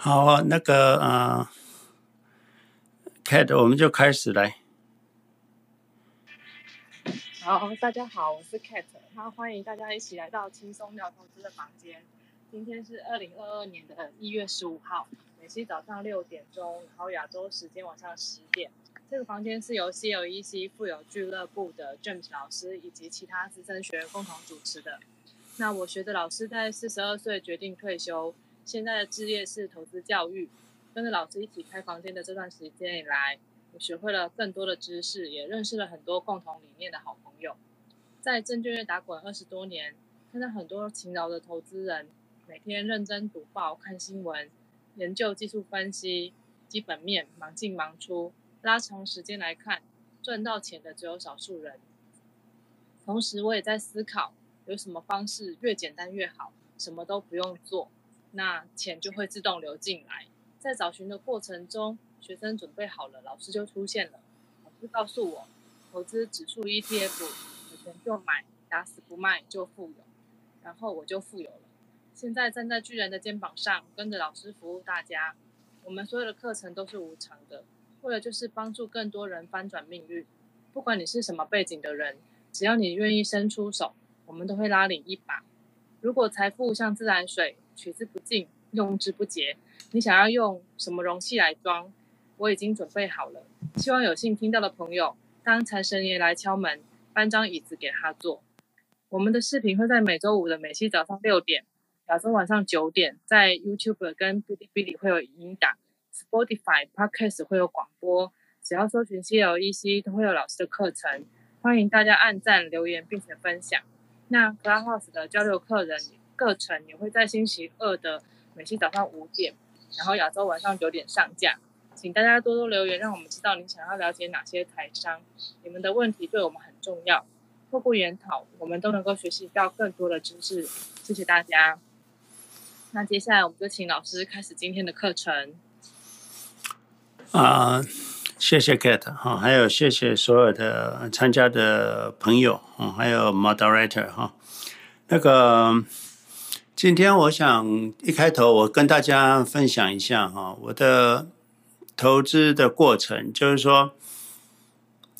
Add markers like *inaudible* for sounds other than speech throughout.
好啊，那个呃，Cat，我们就开始来。好，大家好，我是 Cat，那欢迎大家一起来到轻松聊投资的房间。今天是二零二二年的一月十五号，美西早上六点钟，然后亚洲时间晚上十点。这个房间是由 CLEC 富有俱乐部的 James 老师以及其他资深学员共同主持的。那我学的老师在四十二岁决定退休，现在的职业是投资教育。跟着老师一起开房间的这段时间以来，我学会了更多的知识，也认识了很多共同理念的好朋友。在证券业打滚二十多年，看到很多勤劳的投资人。每天认真读报、看新闻、研究技术分析、基本面，忙进忙出。拉长时间来看，赚到钱的只有少数人。同时，我也在思考，有什么方式越简单越好，什么都不用做，那钱就会自动流进来。在找寻的过程中，学生准备好了，老师就出现了。老师告诉我，投资指数 ETF，有钱就买，打死不卖就富有。然后我就富有了。现在站在巨人的肩膀上，跟着老师服务大家。我们所有的课程都是无偿的，为了就是帮助更多人翻转命运。不管你是什么背景的人，只要你愿意伸出手，我们都会拉你一把。如果财富像自来水，取之不尽，用之不竭，你想要用什么容器来装？我已经准备好了。希望有幸听到的朋友，当财神爷来敲门，搬张椅子给他坐。我们的视频会在每周五的美西早上六点。亚洲晚上九点，在 YouTube 跟哔哩哔哩会有语音档，Spotify Podcast 会有广播，只要搜寻 CLEC 都会有老师的课程，欢迎大家按赞、留言并且分享。那 Clubhouse 的交流客人课程也会在星期二的美西早上五点，然后亚洲晚上九点上架，请大家多多留言，让我们知道你想要了解哪些台商，你们的问题对我们很重要，透过研讨，我们都能够学习到更多的知识。谢谢大家。那接下来我们就请老师开始今天的课程。啊、谢谢 Kate 哈，还有谢谢所有的参加的朋友啊，还有 Moderator 哈。那个今天我想一开头我跟大家分享一下哈，我的投资的过程，就是说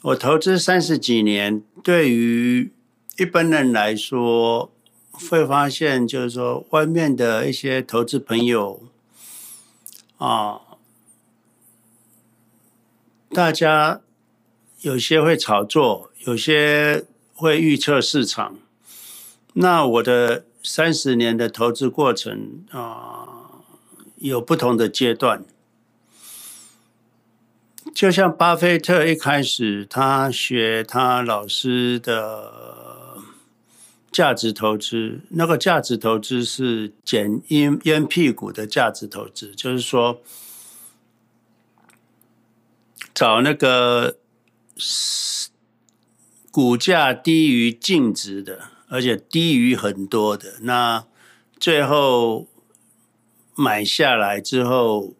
我投资三十几年，对于一般人来说。会发现，就是说，外面的一些投资朋友啊，大家有些会炒作，有些会预测市场。那我的三十年的投资过程啊，有不同的阶段。就像巴菲特一开始，他学他老师的。价值投资，那个价值投资是捡烟烟屁股的价值投资，就是说找那个股价低于净值的，而且低于很多的，那最后买下来之后，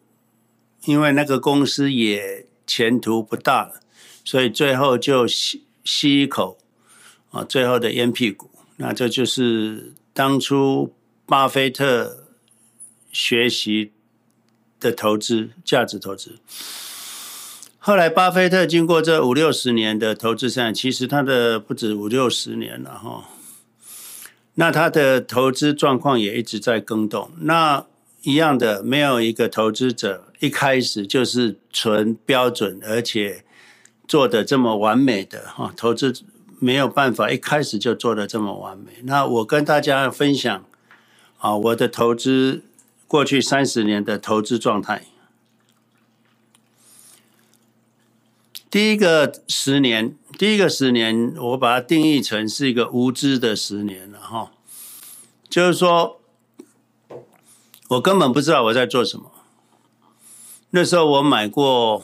因为那个公司也前途不大了，所以最后就吸吸一口啊，最后的烟屁股。那这就是当初巴菲特学习的投资价值投资。后来巴菲特经过这五六十年的投资生涯，其实他的不止五六十年了哈。那他的投资状况也一直在更动。那一样的，没有一个投资者一开始就是纯标准，而且做得这么完美的哈投资。没有办法一开始就做得这么完美。那我跟大家分享啊，我的投资过去三十年的投资状态。第一个十年，第一个十年，我把它定义成是一个无知的十年了哈。就是说，我根本不知道我在做什么。那时候我买过。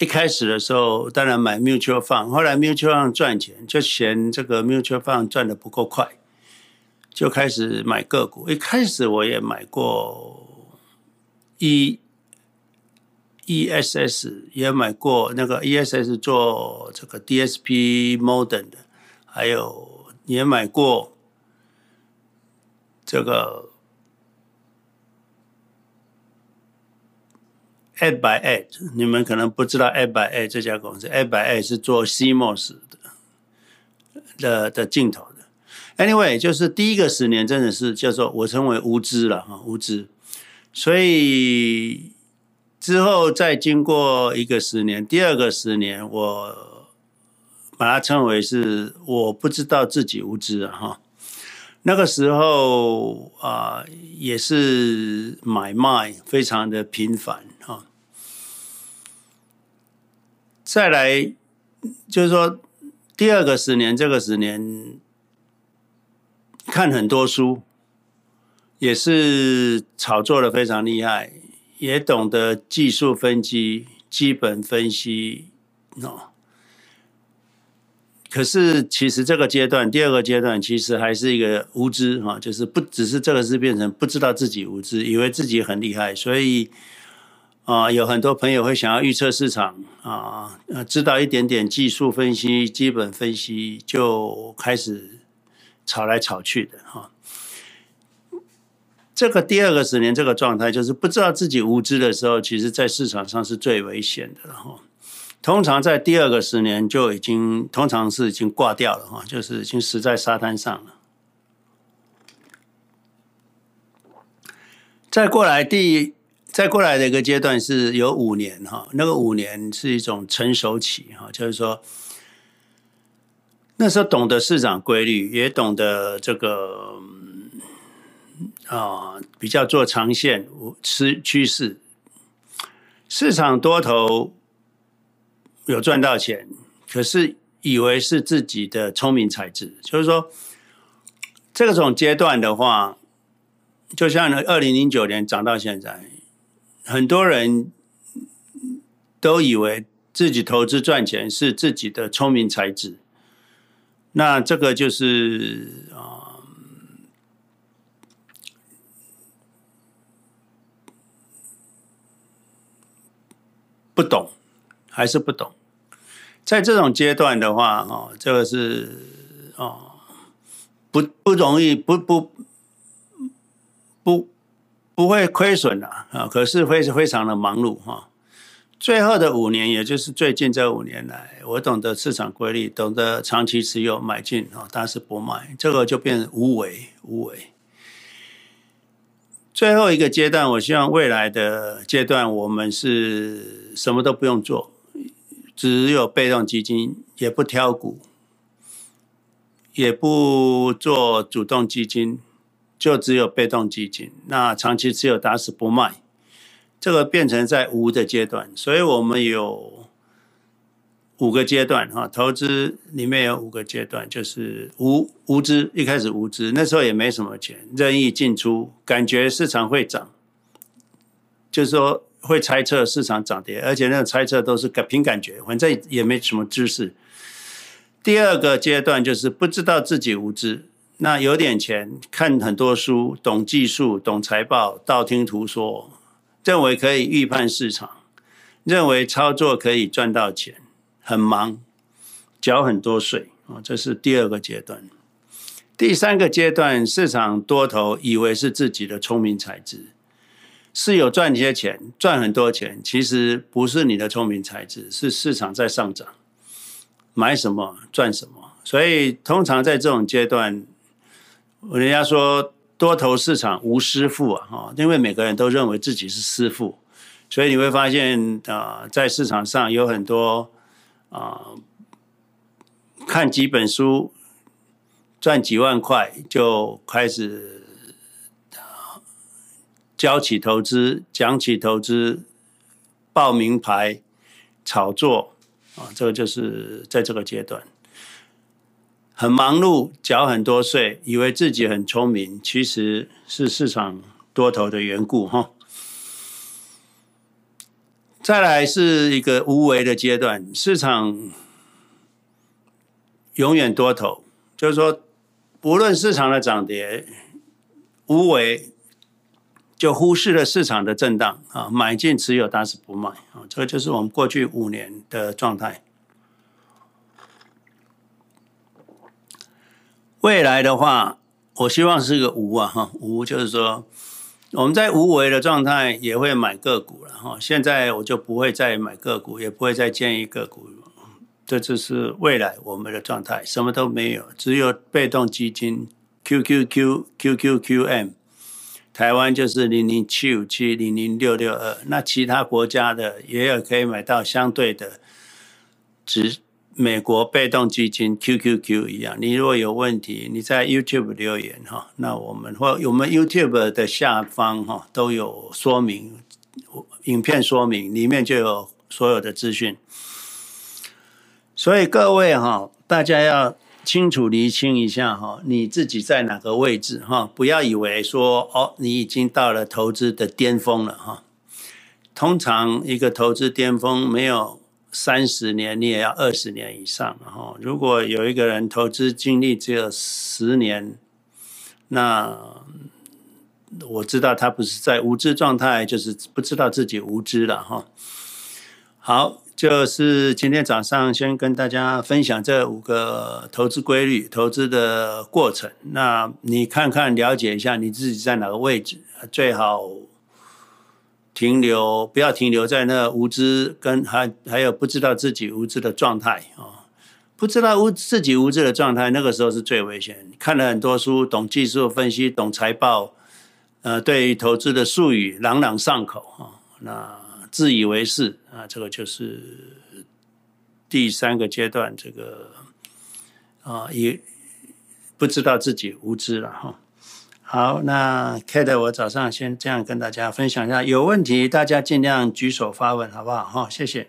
一开始的时候，当然买 mutual fund，后来 mutual fund 赚钱，就嫌这个 mutual fund 赚得不够快，就开始买个股。一开始我也买过一 ESS，也买过那个 ESS 做这个 DSP modem 的，还有也买过这个 Ad by Ad，你们可能不知道 Ad by Ad 这家公司，Ad by Ad 是做 CMOS 的的的镜头的。Anyway，就是第一个十年真的是叫做我称为无知了哈，无知。所以之后再经过一个十年，第二个十年，我把它称为是我不知道自己无知啊哈。那个时候啊、也是买卖非常的频繁啊。再来就是说，第二个十年，这个十年看很多书，也是炒作的非常厉害，也懂得技术分析、基本分析哦。可是，其实这个阶段，第二个阶段，其实还是一个无知哈，就是不只是这个是变成不知道自己无知，以为自己很厉害，所以啊、有很多朋友会想要预测市场啊，知道一点点技术分析、基本分析，就开始炒来炒去的哈。这个第二个十年这个状态，就是不知道自己无知的时候，其实在市场上是最危险的哈。通常在第二个十年就已经，通常是已经挂掉了哈，就是已经死在沙滩上了。再过来第，再过来的一个阶段是有五年哈，那个五年是一种成熟期哈，就是说那时候懂得市场规律，也懂得这个啊比较做长线趋趋势，市场多头。有赚到钱，可是以为是自己的聪明才智，就是说，这种阶段的话，就像二零零九年涨到现在，很多人都以为自己投资赚钱是自己的聪明才智，那这个就是啊，不懂，还是不懂。在这种阶段的话，哦，这个是哦，不不容易，不不不不会亏损的啊，可是会是非常的忙碌哈。最后的五年，也就是最近这五年来，我懂得市场规律，懂得长期持有买进啊，但是不卖，这个就变无为无为。最后一个阶段，我希望未来的阶段，我们是什么都不用做。只有被动基金，也不挑股，也不做主动基金，就只有被动基金。那长期持有打死不卖，这个变成在无的阶段。所以我们有五个阶段哈，投资里面有五个阶段，就是无无知，一开始无知，那时候也没什么钱，任意进出，感觉市场会涨，就是说。会猜测市场涨跌，而且那个猜测都是凭感觉，反正也没什么知识。第二个阶段就是不知道自己无知，那有点钱，看很多书，懂技术，懂财报，道听途说，认为可以预判市场，认为操作可以赚到钱，很忙，缴很多税啊，这是第二个阶段。第三个阶段，市场多头以为是自己的聪明才智。是有赚一些钱，赚很多钱，其实不是你的聪明才智，是市场在上涨，买什么赚什么。所以通常在这种阶段，人家说多头市场无师傅啊，哈，因为每个人都认为自己是师傅，所以你会发现啊，在市场上有很多啊，看几本书赚几万块就开始。教起投资，讲起投资，报名牌，炒作啊，这个就是在这个阶段很忙碌，缴很多税，以为自己很聪明，其实是市场多头的缘故哈。再来是一个无为的阶段，市场永远多头，就是说，不论市场的涨跌，无为。就忽视了市场的震荡啊，买进持有，打死不卖啊，这个就是我们过去五年的状态。未来的话，我希望是个无啊哈，无就是说我们在无为的状态也会买个股了哈。现在我就不会再买个股，也不会再建议个股。这就是未来我们的状态，什么都没有，只有被动基金 QQQ QQQM。台湾就是零零七五七零零六六二，那其他国家的也有可以买到相对的，只美国被动基金 QQQ 一样。你如果有问题，你在 YouTube 留言哈，那我们或我们 YouTube 的下方哈都有说明，影片说明里面就有所有的资讯。所以各位哈，大家要。清楚厘清一下哈，你自己在哪个位置哈？不要以为说哦，你已经到了投资的巅峰了哈。通常一个投资巅峰没有三十年，你也要二十年以上哈。如果有一个人投资经历只有十年，那我知道他不是在无知状态，就是不知道自己无知了哈。好。就是今天早上先跟大家分享这五个投资规律、投资的过程。那你看看了解一下你自己在哪个位置，最好停留，不要停留在那无知跟还还有不知道自己无知的状态啊！不知道无自己无知的状态，那个时候是最危险。看了很多书，懂技术分析，懂财报，呃，对于投资的术语朗朗上口啊，那。自以为是啊，这个就是第三个阶段，这个啊也不知道自己无知了哈。好，那 Kate，我早上先这样跟大家分享一下，有问题大家尽量举手发问，好不好？哈，谢谢。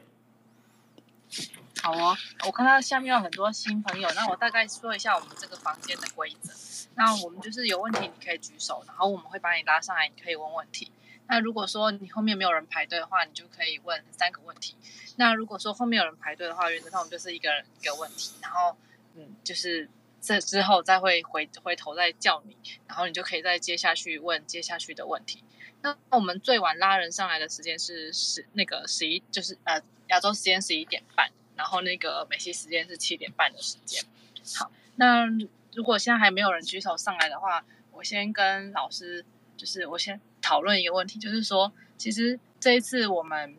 好哦，我看到下面有很多新朋友，那我大概说一下我们这个房间的规则。那我们就是有问题你可以举手，然后我们会把你拉上来，你可以问问题。那如果说你后面没有人排队的话，你就可以问三个问题。那如果说后面有人排队的话，原则上我们就是一个人一个问题，然后嗯，就是这之后再会回回头再叫你，然后你就可以再接下去问接下去的问题。那我们最晚拉人上来的时间是十那个十一，就是呃亚洲时间十一点半，然后那个美西时间是七点半的时间。好，那如果现在还没有人举手上来的话，我先跟老师，就是我先。讨论一个问题，就是说，其实这一次我们，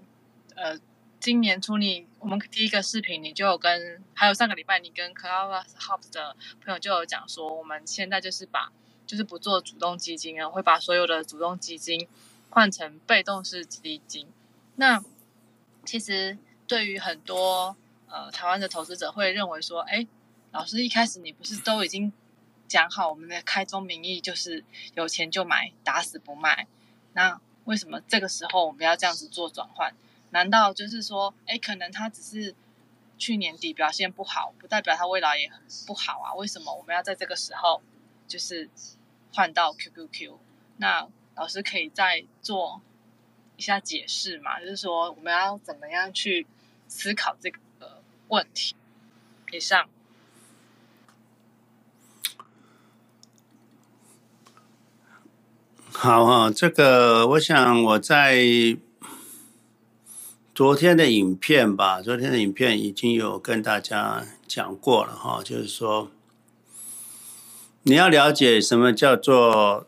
呃，今年初你我们第一个视频，你就有跟，还有上个礼拜你跟 Clubhouse 的朋友就有讲说，我们现在就是把，就是不做主动基金啊，会把所有的主动基金换成被动式基金。那其实对于很多呃台湾的投资者会认为说，哎，老师一开始你不是都已经。讲好，我们的开宗明义就是有钱就买，打死不卖。那为什么这个时候我们要这样子做转换？难道就是说，哎，可能他只是去年底表现不好，不代表他未来也不好啊？为什么我们要在这个时候就是换到 QQQ？那老师可以再做一下解释嘛？就是说，我们要怎么样去思考这个问题？以上。好哈，这个我想我在昨天的影片吧，昨天的影片已经有跟大家讲过了哈，就是说你要了解什么叫做，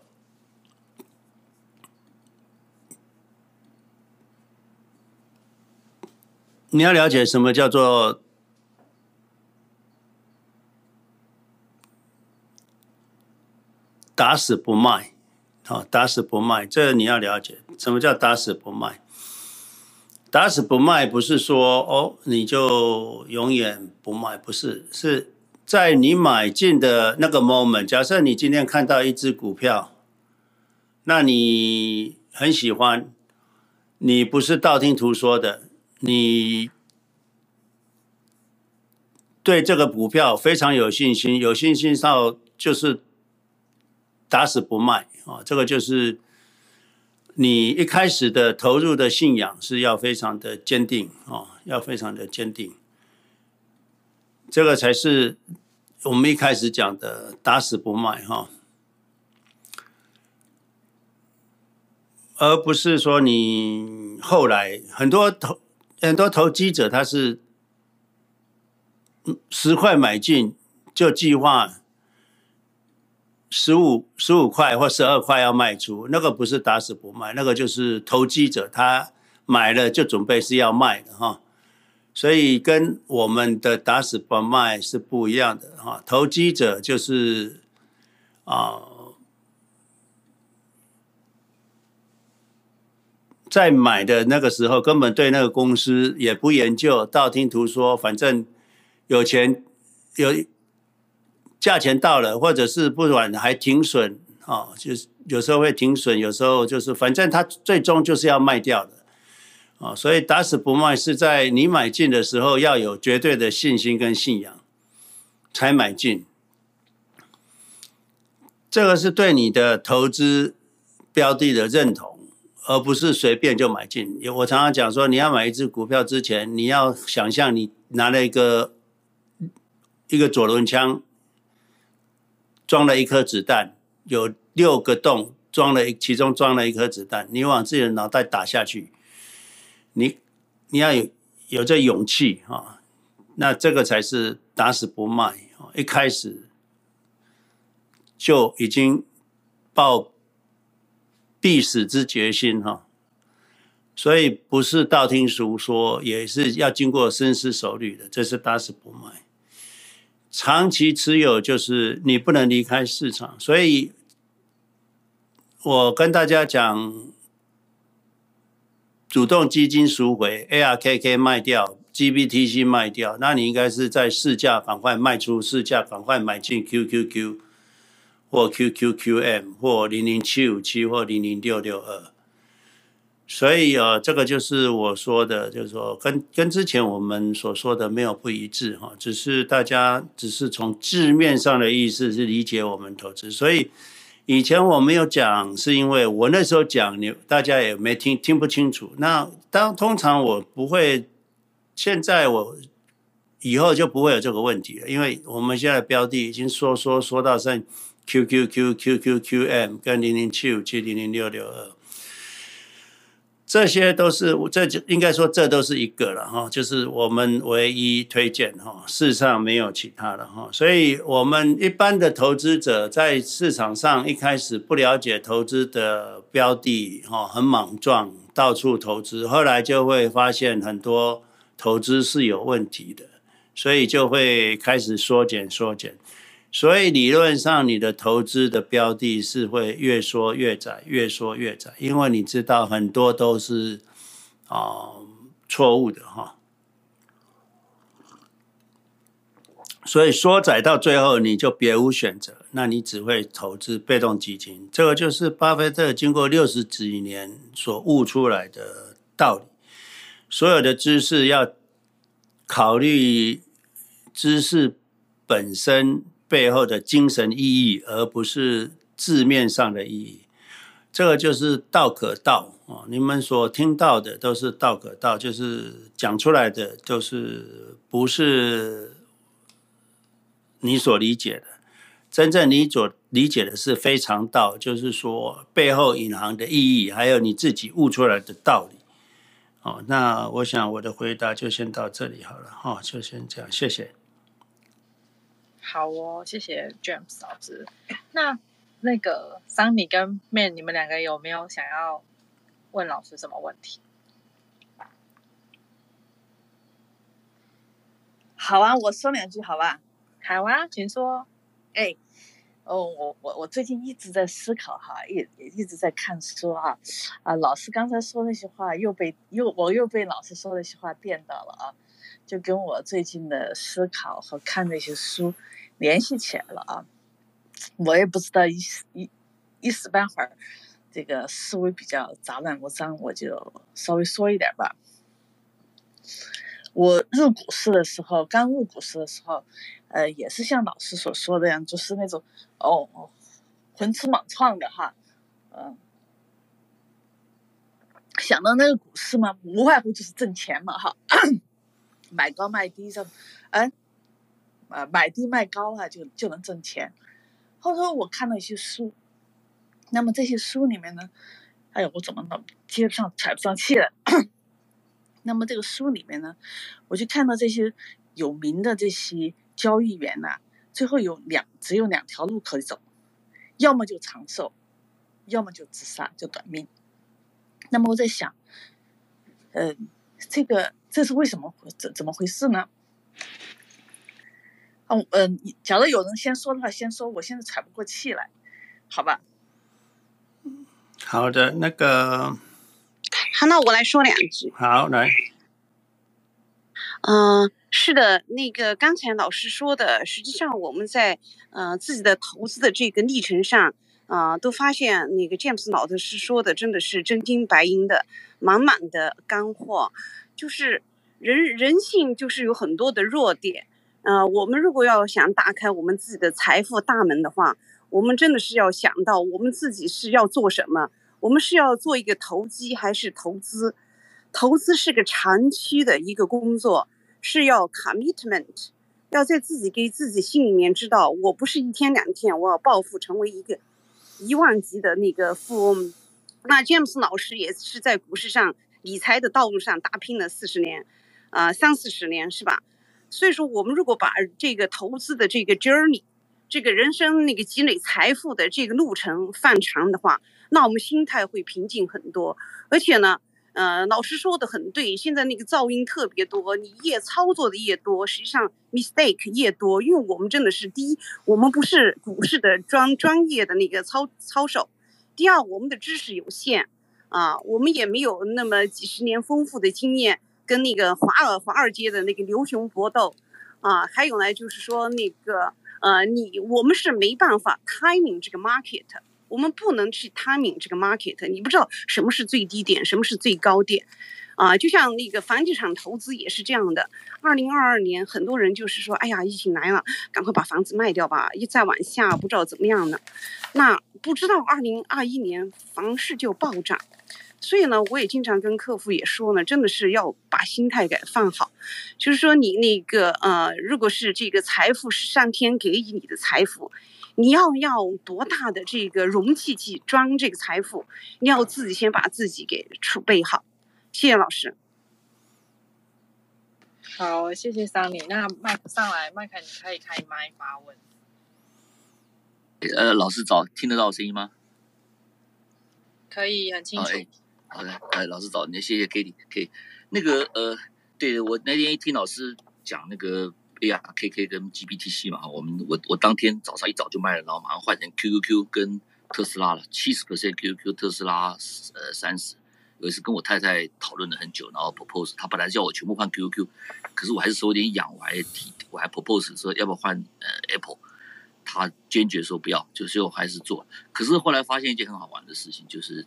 你要了解什么叫做打死不卖。好，打死不卖，这你要了解，什么叫打死不卖？打死不卖不是说哦，你就永远不卖，不是，是在你买进的那个 moment。假设你今天看到一只股票，那你很喜欢，你不是道听途说的，你对这个股票非常有信心，有信心到就是打死不卖。啊，这个就是你一开始的投入的信仰是要非常的坚定啊，要非常的坚定，这个才是我们一开始讲的打死不卖哈，而不是说你后来很多投很多投机者他是十块买进就计划。十五十五块或十二块要卖出，那个不是打死不卖，那个就是投机者他买了就准备是要卖的哈。所以跟我们的打死不卖是不一样的哈。投机者就是啊。在买的那个时候，根本对那个公司也不研究，道听途说，反正有钱有价钱到了，或者是不管还停损啊，就是有时候会停损，有时候就是反正他最终就是要卖掉的啊，所以打死不卖是在你买进的时候要有绝对的信心跟信仰才买进，这个是对你的投资标的的认同。而不是随便就买进。我常常讲说，你要买一只股票之前，你要想象你拿了一个一个左轮枪，装了一颗子弹，有六个洞，装了其中装了一颗子弹，你往自己的脑袋打下去，你你要有有这勇气啊，那这个才是打死不卖，一开始就已经抱。必死之决心哈，所以不是道听途说，也是要经过深思熟虑的。这是打死不卖，长期持有就是你不能离开市场。所以，我跟大家讲，主动基金赎回，ARKK 卖掉，GBTC 卖掉，那你应该是在市价赶快卖出，市价赶快买进 QQQ。或 QQQM 或零零七五七或零零六六二，所以啊，这个就是我说的，就是说跟跟之前我们所说的没有不一致哈，只是大家只是从字面上的意思是理解我们投资，所以以前我没有讲，是因为我那时候讲你大家也没听听不清楚。那当通常我不会，现在我以后就不会有这个问题了，因为我们现在标的已经说说说到剩。Q Q Q Q Q Q M 跟零零七五七零零六六二，这些都是这就应该说这都是一个了哈，就是我们唯一推荐哈，世上没有其他的哈，所以我们一般的投资者在市场上一开始不了解投资的标的哈，很莽撞，到处投资，后来就会发现很多投资是有问题的，所以就会开始缩减缩减。所以理论上，你的投资的标的是会越缩越窄，越缩越窄，因为你知道很多都是啊错误的哈。所以缩窄到最后，你就别无选择，那你只会投资被动基金。这个就是巴菲特经过六十几年所悟出来的道理。所有的知识要考虑知识本身。背后的精神意义，而不是字面上的意义。这个就是道可道啊！你们所听到的都是道可道，就是讲出来的都是不是你所理解的。真正你所理解的是非常道，就是说背后隐含的意义，还有你自己悟出来的道理。哦，那我想我的回答就先到这里好了哈，就先这样，谢谢。好哦，谢谢 James 老师。那那个 Sunny 跟 Man，你们两个有没有想要问老师什么问题？好啊，我说两句好吧？好啊，请说。哎，哦，我我我最近一直在思考哈，也也一直在看书啊。啊，老师刚才说那些话又被又我又被老师说那些话电到了啊，就跟我最近的思考和看那些书。联系起来了啊！我也不知道一时一一时半会儿，这个思维比较杂乱无章，我就稍微说一点吧。我入股市的时候，刚入股市的时候，呃，也是像老师所说的样，就是那种哦哦，浑吃莽撞的哈，嗯，想到那个股市嘛，无外乎就是挣钱嘛哈，*coughs* 买高卖低这，嗯。呃，买低卖高啊，就就能挣钱。后头我看了一些书，那么这些书里面呢，哎呀，我怎么能接不上、喘不上气了？*coughs* 那么这个书里面呢，我就看到这些有名的这些交易员呐、最后有两只有两条路可以走，要么就长寿，要么就自杀，就短命。那么我在想，呃，这个这是为什么？怎怎么回事呢？嗯嗯，假如有人先说的话，先说。我现在喘不过气来，好吧？好的，那个，好，那我来说两句。好，来。嗯、呃，是的，那个刚才老师说的，实际上我们在呃自己的投资的这个历程上，啊、呃，都发现那个詹姆斯老师说的真的是真金白银的，满满的干货。就是人人性就是有很多的弱点，呃，我们如果要想打开我们自己的财富大门的话，我们真的是要想到我们自己是要做什么，我们是要做一个投机还是投资？投资是个长期的一个工作，是要 commitment，要在自己给自己心里面知道，我不是一天两天，我要暴富成为一个一万级的那个富翁。那詹姆斯老师也是在股市上理财的道路上打拼了四十年，呃，三四十年是吧？所以说，我们如果把这个投资的这个 journey，这个人生那个积累财富的这个路程放长的话，那我们心态会平静很多，而且呢。呃，老师说的很对，现在那个噪音特别多，你越操作的越多，实际上 mistake 越多，因为我们真的是第一，我们不是股市的专专业的那个操操手；第二，我们的知识有限，啊，我们也没有那么几十年丰富的经验，跟那个华尔华尔街的那个牛熊搏斗，啊，还有呢，就是说那个呃，你我们是没办法 timing 这个 market。我们不能去 timing 这个 market，你不知道什么是最低点，什么是最高点，啊，就像那个房地产投资也是这样的。二零二二年，很多人就是说，哎呀，疫情来了，赶快把房子卖掉吧，一再往下，不知道怎么样呢。那不知道二零二一年房市就暴涨，所以呢，我也经常跟客户也说呢，真的是要把心态给放好，就是说你那个呃，如果是这个财富是上天给予你的财富。你要要多大的这个容器去装这个财富？你要自己先把自己给储备好。谢谢老师。好，谢谢桑尼。那麦克上来，麦克你可以开麦发问。呃，老师早，听得到声音吗？可以，很清楚。哎，好的，哎，老师早，那谢谢 Kitty，K，那个呃，对我那天一听老师讲那个。ARKK 跟 GBTC 嘛，我们我我当天早上一早就卖了，然后马上换成 QQQ 跟特斯拉了，七十 percent QQQ 特斯拉呃三十。有一次跟我太太讨论了很久，然后 propose，她本来叫我全部换 QQQ，可是我还是手有点痒，我还提我还 propose 说要不要换呃 Apple，她坚决说不要，就是我还是做。可是后来发现一件很好玩的事情，就是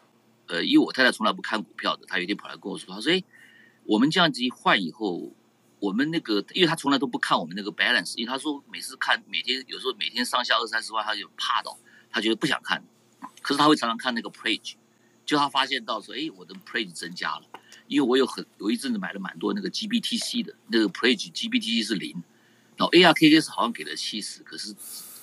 呃因为我太太从来不看股票的，她有一天跑来跟我说，她说哎，我们这样子一换以后。我们那个，因为她从来都不看我们那个 balance，因为她说每次看每天有时候每天上下二三十万，她就怕到，他觉得不想看。可是他会常常看那个 pledge，就他发现到说，哎，我的 pledge 增加了，因为我有很有一阵子买了蛮多那个 GBTC 的，那个 pledge GBTC 是零，然后 ARKK 是好像给了七十，可是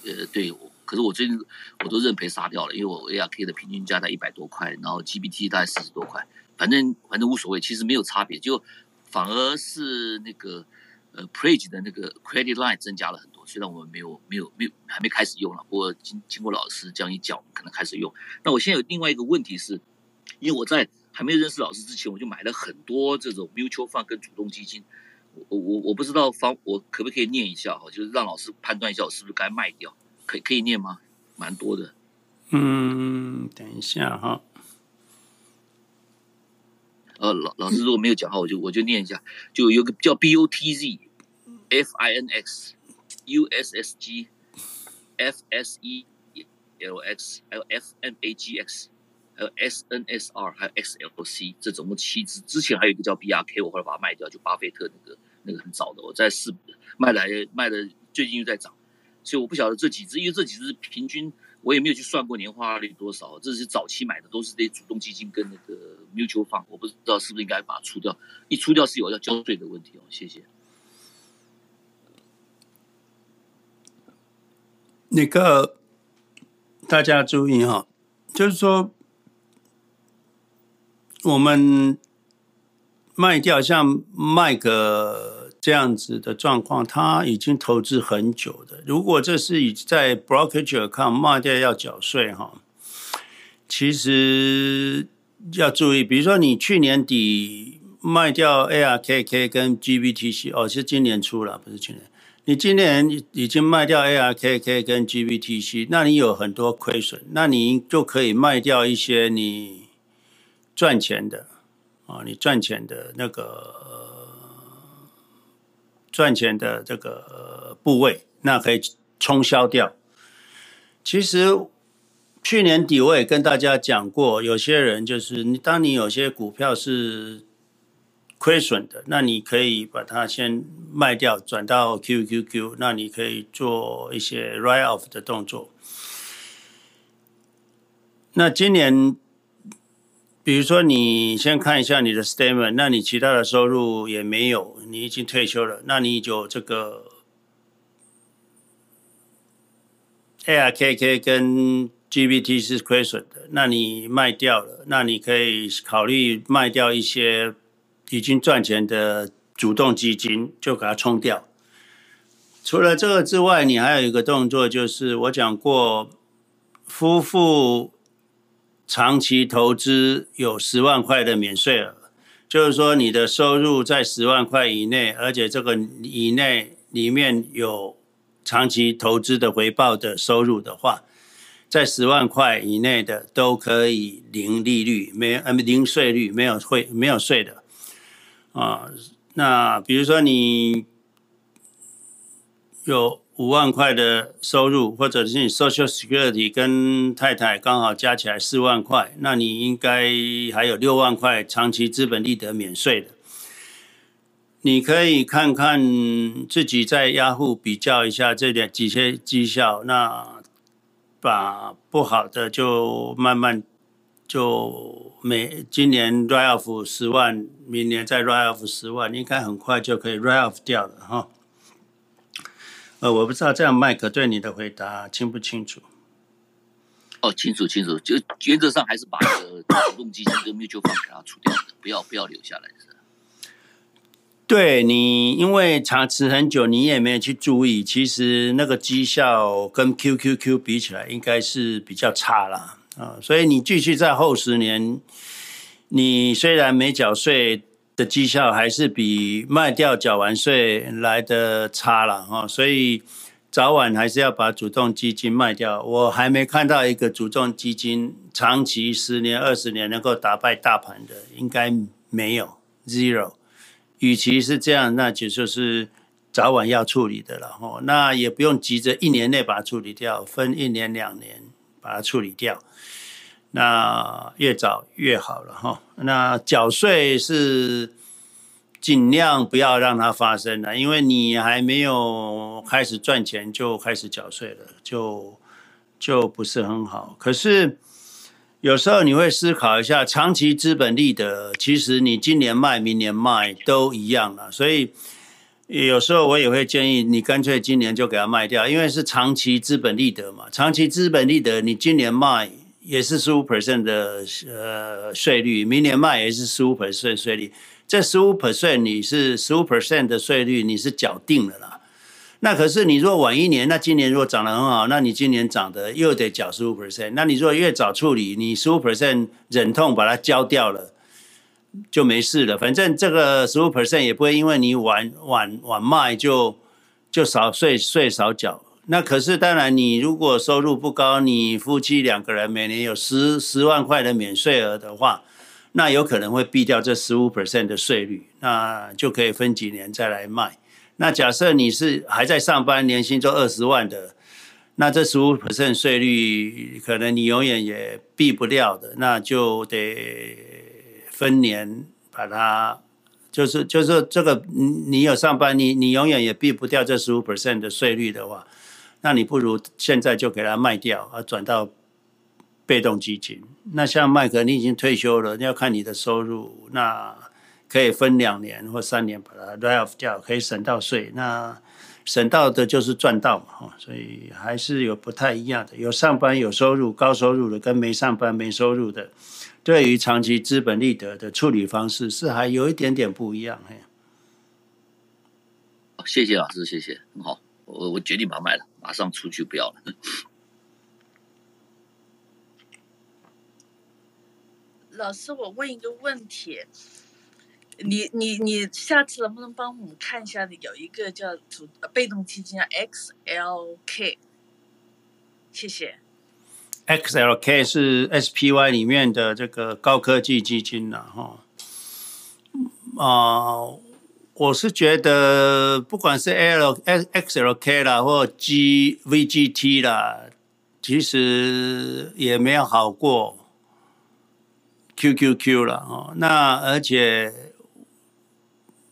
呃对，我可是我最近我都认赔杀掉了，因为我 ARK 的平均价在一百多块，然后 GBT 大概四十多块，反正反正无所谓，其实没有差别就。反而是那个呃 Pledge 的那个 credit line 增加了很多，虽然我们没有没有没有还没开始用了，不过经经过老师这样一讲，可能开始用。那我现在有另外一个问题是，因为我在还没认识老师之前，我就买了很多这种 mutual fund 跟主动基金，我我我不知道方我可不可以念一下哈，就是让老师判断一下我是不是该卖掉，可以可以念吗？蛮多的。嗯，等一下哈。呃，老老师如果没有讲话，我就我就念一下，就有个叫 B O T Z F I N X U S S G F S E L X，还有 F M A G X，还有 S N S R，还有 X L C，这总共七只。之前还有一个叫 B R K，我后来把它卖掉，就巴菲特那个那个很早的，我在四卖来卖的，最近又在涨，所以我不晓得这几只，因为这几只平均。我也没有去算过年化率多少，这是早期买的，都是这些主动基金跟那个 mutual fund，我不知道是不是应该把它出掉。一出掉是有要交税的问题哦。谢谢。那个大家注意哈，就是说我们卖掉，像卖个这样子的状况，他已经投资很久的。如果这是以在 brokerage account 卖掉要缴税哈，其实要注意，比如说你去年底卖掉 ARKK 跟 GBTC，哦，是今年初了，不是去年。你今年已经卖掉 ARKK 跟 GBTC，那你有很多亏损，那你就可以卖掉一些你赚钱的啊，你赚钱的那个赚钱的这个部位，那可以冲销掉。其实去年底我也跟大家讲过，有些人就是你，当你有些股票是。亏损的，那你可以把它先卖掉，转到 QQQ，那你可以做一些 write off 的动作。那今年，比如说你先看一下你的 statement，那你其他的收入也没有，你已经退休了，那你就这个 ARKK 跟 GBT 是亏损的，那你卖掉了，那你可以考虑卖掉一些。已经赚钱的主动基金就给它冲掉。除了这个之外，你还有一个动作，就是我讲过，夫妇长期投资有十万块的免税额，就是说你的收入在十万块以内，而且这个以内里面有长期投资的回报的收入的话，在十万块以内的都可以零利率，没呃零税率，没有会没有税的。啊，那比如说你有五万块的收入，或者是你 Social Security 跟太太刚好加起来四万块，那你应该还有六万块长期资本利得免税的。你可以看看自己在 Yahoo 比较一下这点几些绩效，那把不好的就慢慢。就每今年 write off 十万，明年再 write off 十万，应该很快就可以 write off 掉了哈。呃，我不知道这样麦克对你的回答清不清楚？哦，清楚清楚，就原则上还是把 *laughs* 这个主动基金跟 mutual fund 给它除掉的，不要不要留下来是？对你，因为长持很久，你也没有去注意，其实那个绩效跟 QQQ 比起来，应该是比较差啦。啊，所以你继续在后十年，你虽然没缴税的绩效还是比卖掉缴完税来的差了哈，所以早晚还是要把主动基金卖掉。我还没看到一个主动基金长期十年、二十年能够打败大盘的，应该没有 zero。与其是这样，那就就是早晚要处理的了哈。那也不用急着一年内把它处理掉，分一年、两年。把它处理掉，那越早越好了哈。那缴税是尽量不要让它发生了，因为你还没有开始赚钱就开始缴税了，就就不是很好。可是有时候你会思考一下，长期资本利得，其实你今年卖、明年卖都一样了，所以。有时候我也会建议你干脆今年就给它卖掉，因为是长期资本利得嘛。长期资本利得，你今年卖也是十五 percent 的呃税率，明年卖也是十五 percent 税率。这十五 percent 你是十五 percent 的税率，你是缴定了啦。那可是你若晚一年，那今年如果涨得很好，那你今年涨的又得缴十五 percent。那你若越早处理，你十五 percent 忍痛把它交掉了。就没事了，反正这个十五 percent 也不会因为你晚晚晚卖就就少税税少缴。那可是当然，你如果收入不高，你夫妻两个人每年有十十万块的免税额的话，那有可能会避掉这十五 percent 的税率，那就可以分几年再来卖。那假设你是还在上班，年薪就二十万的，那这十五 percent 税率可能你永远也避不掉的，那就得。分年把它，就是就是这个，你你有上班，你你永远也避不掉这十五 percent 的税率的话，那你不如现在就给它卖掉，啊，转到被动基金。那像麦克，你已经退休了，要看你的收入，那可以分两年或三年把它 write off 掉，可以省到税。那省到的就是赚到嘛，哈，所以还是有不太一样的，有上班有收入高收入的，跟没上班没收入的。对于长期资本利得的处理方式是还有一点点不一样，嘿。谢谢老师，谢谢，很好，我我决定把它卖了，马上出去不要了。*laughs* 老师，我问一个问题，你你你下次能不能帮我们看一下？有一个叫主被动基金啊 XLK，谢谢。XLK 是 SPY 里面的这个高科技基金了哈。啊、呃，我是觉得不管是 L XLK 啦，或 GVGT 啦，其实也没有好过。QQQ 了哦，那而且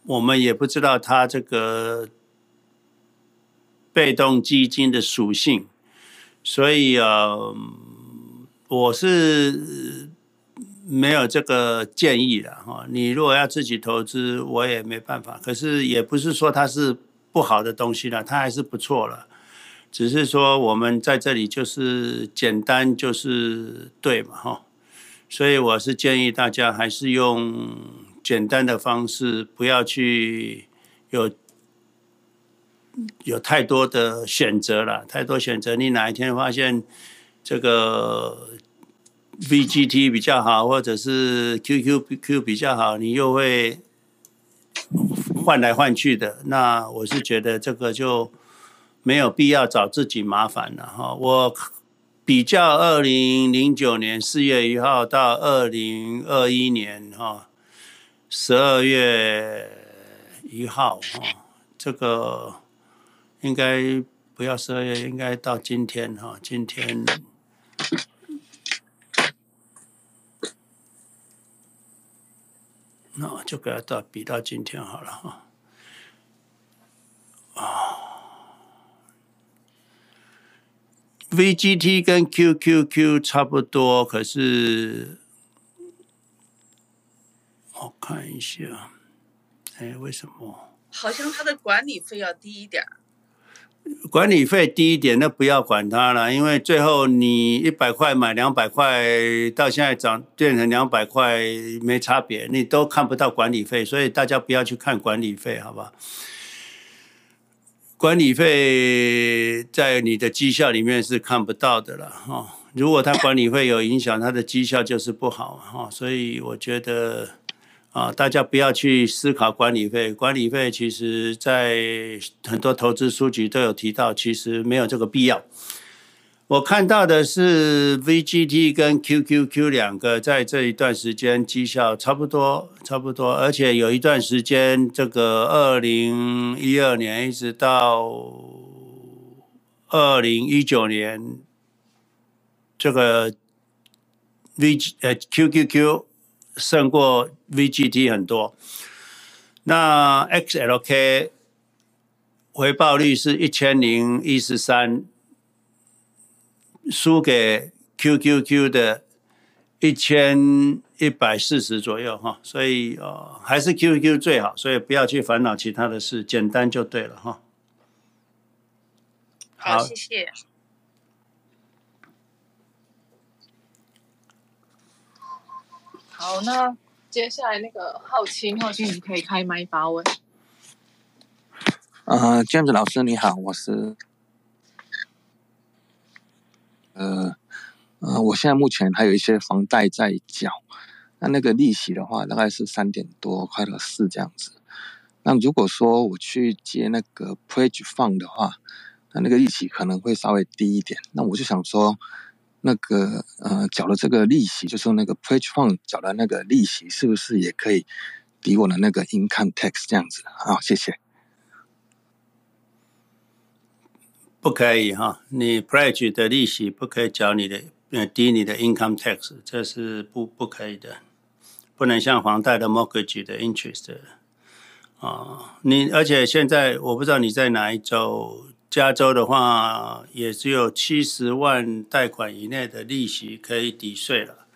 我们也不知道它这个被动基金的属性，所以啊，我是没有这个建议的哈。你如果要自己投资，我也没办法。可是也不是说它是不好的东西了，它还是不错了。只是说我们在这里就是简单就是对嘛哈。所以我是建议大家还是用简单的方式，不要去有有太多的选择了。太多选择，你哪一天发现这个 VGT 比较好，或者是 QQQ 比较好，你又会换来换去的。那我是觉得这个就没有必要找自己麻烦了哈。我。比较二零零九年四月一号到二零二一年哈十二月一号哈，这个应该不要十二月，应该到今天哈，今天那就给它到比到今天好了哈啊。VGT 跟 QQQ 差不多，可是我看一下，哎，为什么？好像它的管理费要低一点。管理费低一点，那不要管它了，因为最后你一百块买两百块，到现在涨变成两百块没差别，你都看不到管理费，所以大家不要去看管理费，好吧？管理费在你的绩效里面是看不到的了哈。如果它管理费有影响，它的绩效就是不好哈。所以我觉得啊，大家不要去思考管理费。管理费其实在很多投资书籍都有提到，其实没有这个必要。我看到的是 VGT 跟 QQQ 两个在这一段时间绩效差不多，差不多，而且有一段时间，这个二零一二年一直到二零一九年，这个 VG 呃 QQQ 胜过 VGT 很多。那 XLK 回报率是一千零一十三。输给 QQQ 的一千一百四十左右哈，所以呃还是 QQQ 最好，所以不要去烦恼其他的事，简单就对了哈。好，好，谢谢。好，那接下来那个浩清，浩清你可以开麦发问。呃，James 老师你好，我是。呃，呃，我现在目前还有一些房贷在缴，那那个利息的话，大概是三点多，快到四这样子。那如果说我去接那个 Pledge Fund 的话，那那个利息可能会稍微低一点。那我就想说，那个呃，缴的这个利息，就是那个 Pledge Fund 缴的那个利息，是不是也可以抵我的那个 Income Tax 这样子？好，谢谢。不可以哈，你 pledge 的利息不可以缴你的，呃，抵你的 income tax，这是不不可以的，不能像房贷的 mortgage 的 interest 啊。你而且现在我不知道你在哪一周，加州的话也只有七十万贷款以内的利息可以抵税了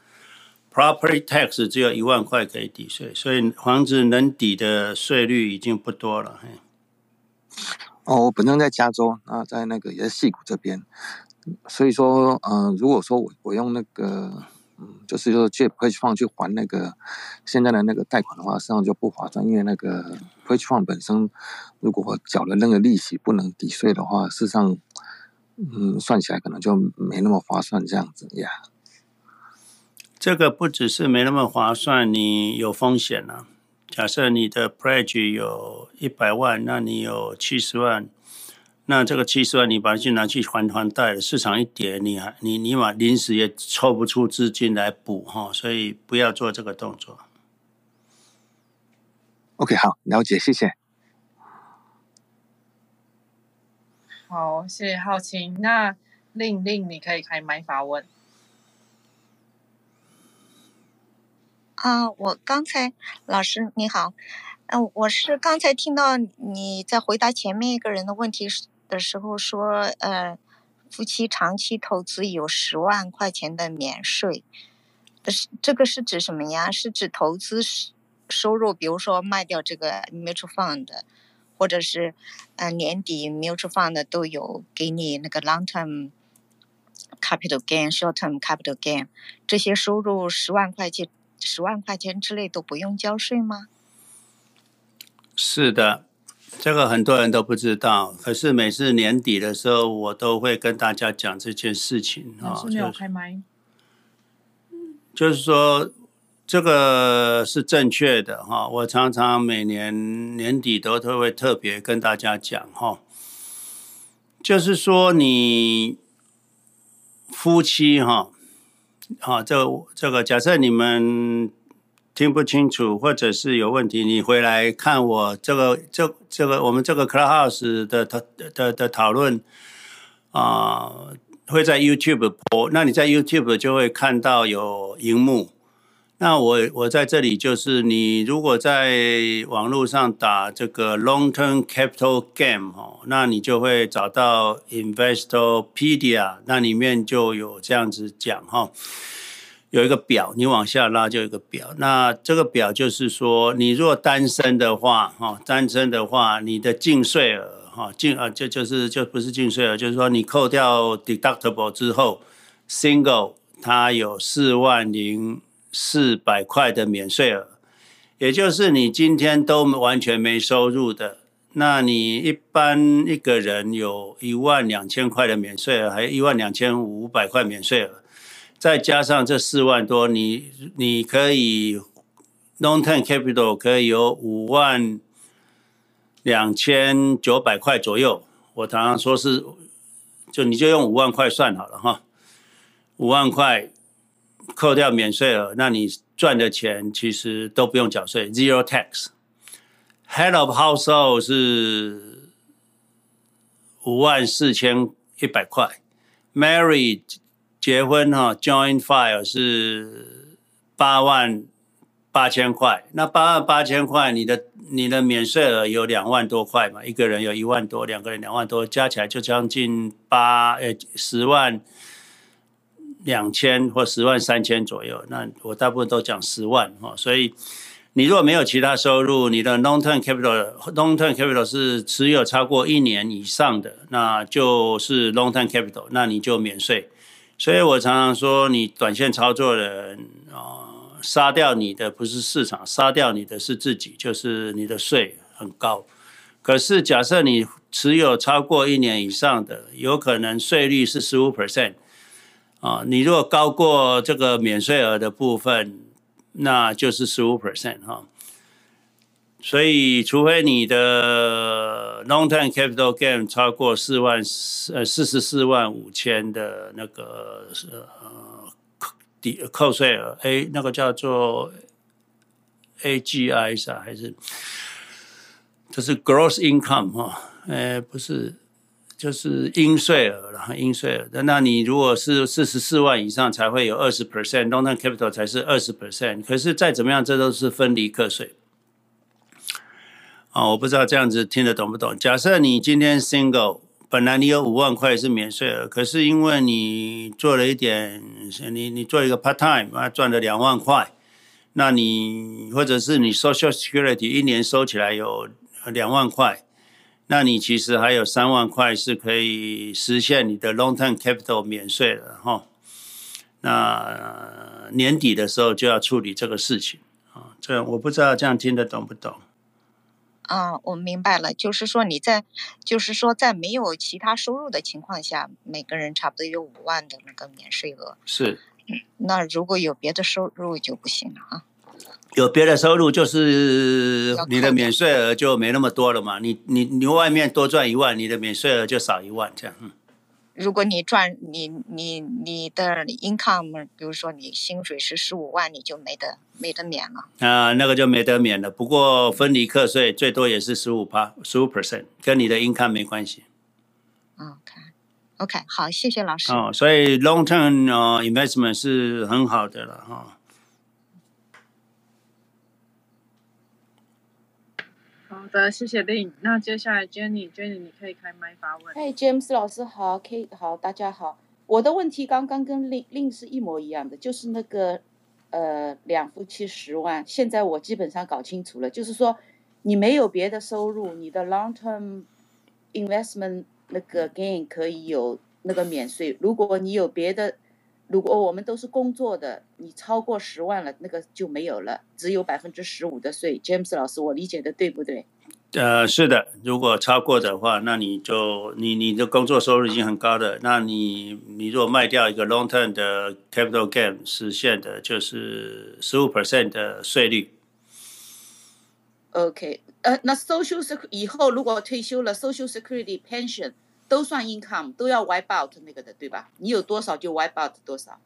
，property tax 只有一万块可以抵税，所以房子能抵的税率已经不多了。嘿。哦，我本身在加州，那，在那个也是矽谷这边，所以说，呃，如果说我我用那个嗯，就是说借 Pledge Fund 去还那个现在的那个贷款的话，实际上就不划算，因为那个 Pledge Fund 本身如果缴了那个利息不能抵税的话，事实上，嗯，算起来可能就没那么划算这样子呀。这个不只是没那么划算，你有风险了、假设你的 Pledge 有一百万，那你有七十万。那这个七十万，你把它拿去还还贷，市场一跌，你还你你嘛临时也抽不出资金来补哈，所以不要做这个动作。OK，好，了解，谢谢。好，谢谢浩清。那令令，你可以开麦发问。啊，我刚才老师你好，嗯，我是刚才听到你在回答前面一个人的问题时。的时候说，呃，夫妻长期投资有十万块钱的免税，的是这个是指什么呀？是指投资收入，比如说卖掉这个 mutual fund，或者是呃年底 mutual fund 都有给你那个 long term capital gain、short term capital gain，这些收入十万块钱、十万块钱之内都不用交税吗？是的。这个很多人都不知道，可是每次年底的时候，我都会跟大家讲这件事情啊。是没有开麦。就是说，这个是正确的哈。我常常每年年底都都会特别跟大家讲哈，就是说你夫妻哈，啊，这这个假设你们。听不清楚，或者是有问题，你回来看我这个这这个我们这个 Clubhouse 的的的讨论啊，会在 YouTube 播。那你在 YouTube 就会看到有荧幕。那我我在这里就是，你如果在网络上打这个 Long Term Capital Game 哦，那你就会找到 Investorpedia，那里面就有这样子讲哈。有一个表，你往下拉就有一个表。那这个表就是说，你若单身的话，哈，单身的话，你的净税额，哈，净啊，就就是就不是净税额，就是说你扣掉 deductible 之后，single 它有四万零四百块的免税额，也就是你今天都完全没收入的，那你一般一个人有一万两千块的免税额，还有一万两千五百块免税额。再加上这四万多，你你可以 long term capital 可以有五万两千九百块左右。我常常说是，就你就用五万块算好了哈，五万块扣掉免税额，那你赚的钱其实都不用缴税，zero tax。Head of household 是五万四千一百块，married。结婚哈，joint file 是八万八千块，那八万八千块，你的你的免税额有两万多块嘛，一个人有一万多，两个人两万多，加起来就将近八呃十万两千或十万三千左右。那我大部分都讲十万哈，所以你如果没有其他收入，你的 long term capital long term capital 是持有超过一年以上的，那就是 long term capital，那你就免税。所以我常常说，你短线操作的人啊，杀掉你的不是市场，杀掉你的是自己，就是你的税很高。可是假设你持有超过一年以上的，有可能税率是十五 percent 啊。你如果高过这个免税额的部分，那就是十五 percent 哈。所以，除非你的 long term capital gain 超过四万呃四十四万五千的那个呃抵扣税额，A 那个叫做 AGI 是啊，还是这是 gross income 哈？呃，不是，就是应税额了，应税额。那你如果是四十四万以上，才会有二十 percent，long term capital 才是二十 percent。可是再怎么样，这都是分离课税。啊，我不知道这样子听得懂不懂？假设你今天 single，本来你有五万块是免税额，可是因为你做了一点，你你做一个 part time 啊，赚了两万块，那你或者是你 social security 一年收起来有两万块，那你其实还有三万块是可以实现你的 long term capital 免税的哈。那、年底的时候就要处理这个事情啊。这我不知道这样听得懂不懂？啊，我明白了，就是说你在，就是说在没有其他收入的情况下，每个人差不多有五万的那个免税额。是。那如果有别的收入就不行了啊。有别的收入就是你的免税额就没那么多了嘛。你你你外面多赚一万，你的免税额就少一万，这样。嗯。如果你赚你你你的 income，比如说你薪水是十五万，你就没得没得免了。啊，那个就没得免了。不过分离课税最多也是十五趴，十五 percent，跟你的 income 没关系。OK，OK，好，谢谢老师。哦，所以 long term 呃 investment 是很好的了哈。哦的，谢谢令。那接下来 Jenny，Jenny，你可以开麦发问。嗨，James 老师好，K 好，大家好。我的问题刚刚跟令令是一模一样的，就是那个呃两夫妻十万，现在我基本上搞清楚了，就是说你没有别的收入，你的 long term investment 那个 gain 可以有那个免税。如果你有别的，如果我们都是工作的，你超过十万了，那个就没有了，只有百分之十五的税。James 老师，我理解的对不对？呃，是的，如果超过的话，那你就你你的工作收入已经很高了，那你你如果卖掉一个 long term 的 capital gain，实现的就是十五 percent 的税率。OK，呃，那 social security 以后如果退休了，social security pension 都算 income，都要 wipe out 那个的，对吧？你有多少就 wipe out 多少。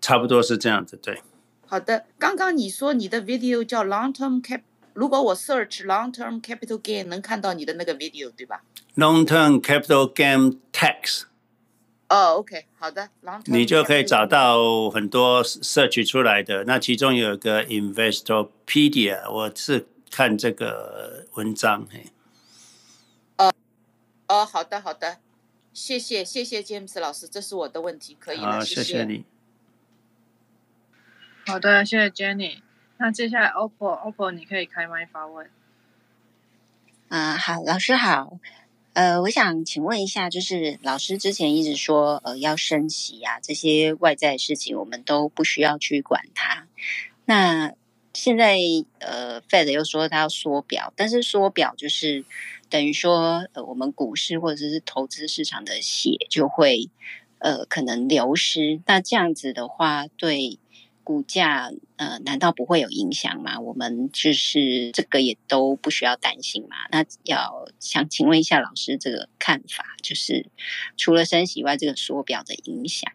差不多是这样子，对。好的，刚刚你说你的 video 叫 long term cap。如果我 search long term capital gain，能看到你的那个 video 对吧？Long term capital gain tax。哦，OK，好的。你就可以找到很多 search 出来的。那其中有一个 Investopedia，我是看这个文章。嘿。哦，哦，好的，好的，谢谢，谢谢 James 老师，这是我的问题，可以了，谢谢。谢谢你。好的，谢谢 Jenny。那接下来，OPPO，OPPO，你可以开麦发问。啊，好，老师好。呃，我想请问一下，就是老师之前一直说，呃，要升息啊，这些外在的事情我们都不需要去管它。那现在，呃，Fed 又说他要缩表，但是缩表就是等于说，呃，我们股市或者是投资市场的血就会，呃，可能流失。那这样子的话，对。股价呃，难道不会有影响吗？我们就是这个也都不需要担心嘛。那要想请问一下老师这个看法，就是除了升息外，这个缩表的影响，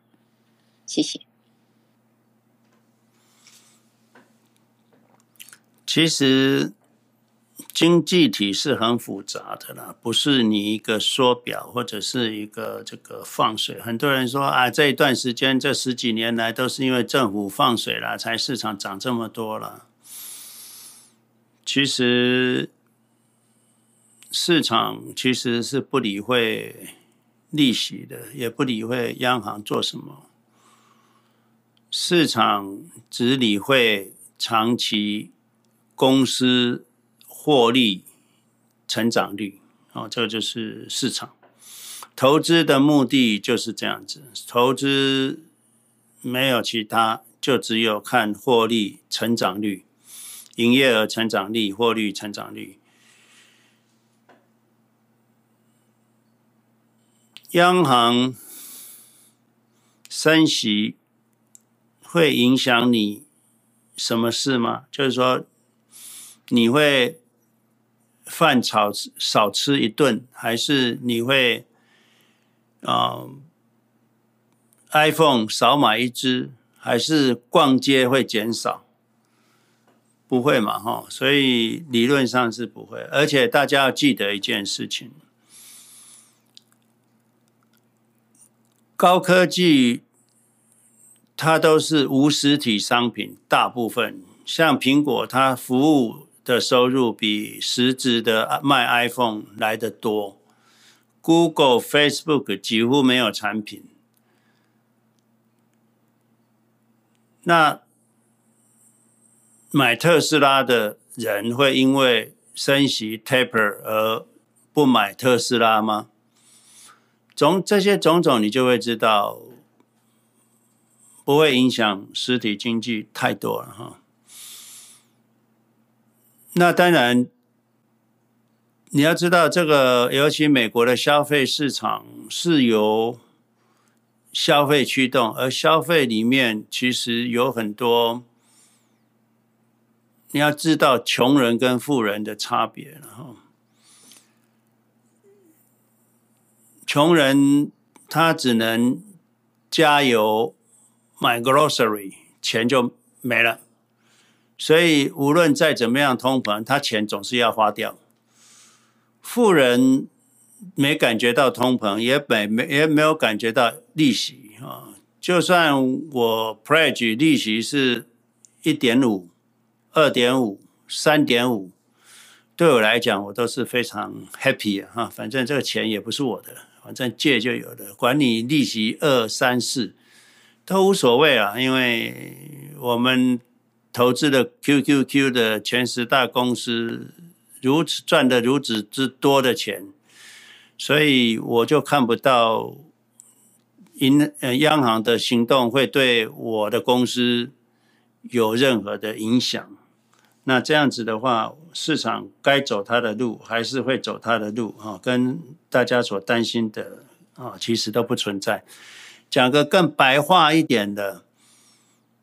谢谢。其实。经济体是很复杂的啦，不是你一个缩表或者是一个这个放水。很多人说啊，这一段时间这十几年来都是因为政府放水了，才市场涨这么多了。其实市场其实是不理会利息的，也不理会央行做什么，市场只理会长期公司。获利、成长率，哦，这个就是市场投资的目的就是这样子。投资没有其他，就只有看获利、成长率、营业额成长率、获利成长率。央行升息会影响你什么事吗？就是说你会。饭炒少吃一顿，还是你会啊、iPhone 少买一支，还是逛街会减少？不会嘛，哈，所以理论上是不会。而且大家要记得一件事情：高科技它都是无实体商品，大部分像苹果，它服务。的收入比实质的卖 iPhone 来得多，Google、Facebook 几乎没有产品。那买特斯拉的人会因为升息 taper 而不买特斯拉吗？种这些种种，你就会知道，不会影响实体经济太多了哈。那当然，你要知道这个，尤其美国的消费市场是由消费驱动，而消费里面其实有很多，你要知道穷人跟富人的差别了哈。穷人他只能加油买 grocery，钱就没了。所以无论再怎么样通膨，他钱总是要花掉。富人没感觉到通膨，也没没也没有感觉到利息啊。就算我 pledge 利息是一点五、二点五、三点五，对我来讲，我都是非常 happy 啊。反正这个钱也不是我的。反正借就有的，管你利息二三四都无所谓啊，因为我们投资的 QQQ 的前十大公司如此赚的如此之多的钱，所以我就看不到银呃央行的行动会对我的公司有任何的影响。那这样子的话，市场该走它的路，还是会走它的路啊，跟大家所担心的啊，其实都不存在。讲个更白话一点的，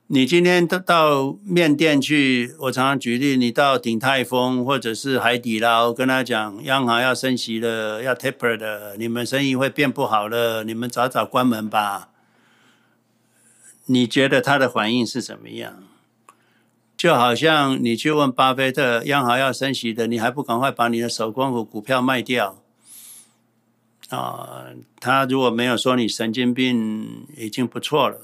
你今天到到面店去，我常常举例，你到鼎泰丰或者是海底捞，跟他讲央行要升息了，要 taper 的，你们生意会变不好了，你们早早关门吧。你觉得他的反应是怎么样？就好像你去问巴菲特，央行要升息的，你还不赶快把你的手工股股票卖掉？啊，他如果没有说你神经病，已经不错了。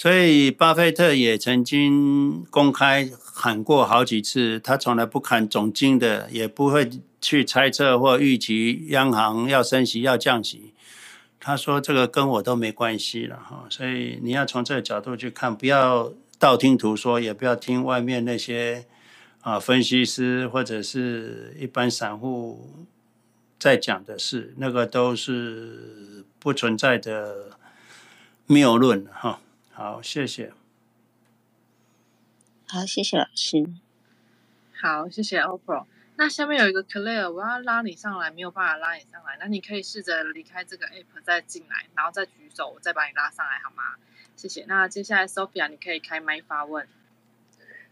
所以巴菲特也曾经公开喊过好几次，他从来不砍总经的，也不会去猜测或预期央行要升息要降息。他说这个跟我都没关系了哈。所以你要从这个角度去看，不要。道听途说，也不要听外面那些啊分析师或者是一般散户在讲的事，那个都是不存在的谬论哈。好，谢谢。好，谢谢老师。好，谢谢 OPPO。那下面有一个 Claire，我要拉你上来，没有办法拉你上来，那你可以试着离开这个 App 再进来，然后再举手，我再把你拉上来，好吗？谢谢。那接下来，Sophia，你可以开麦发问。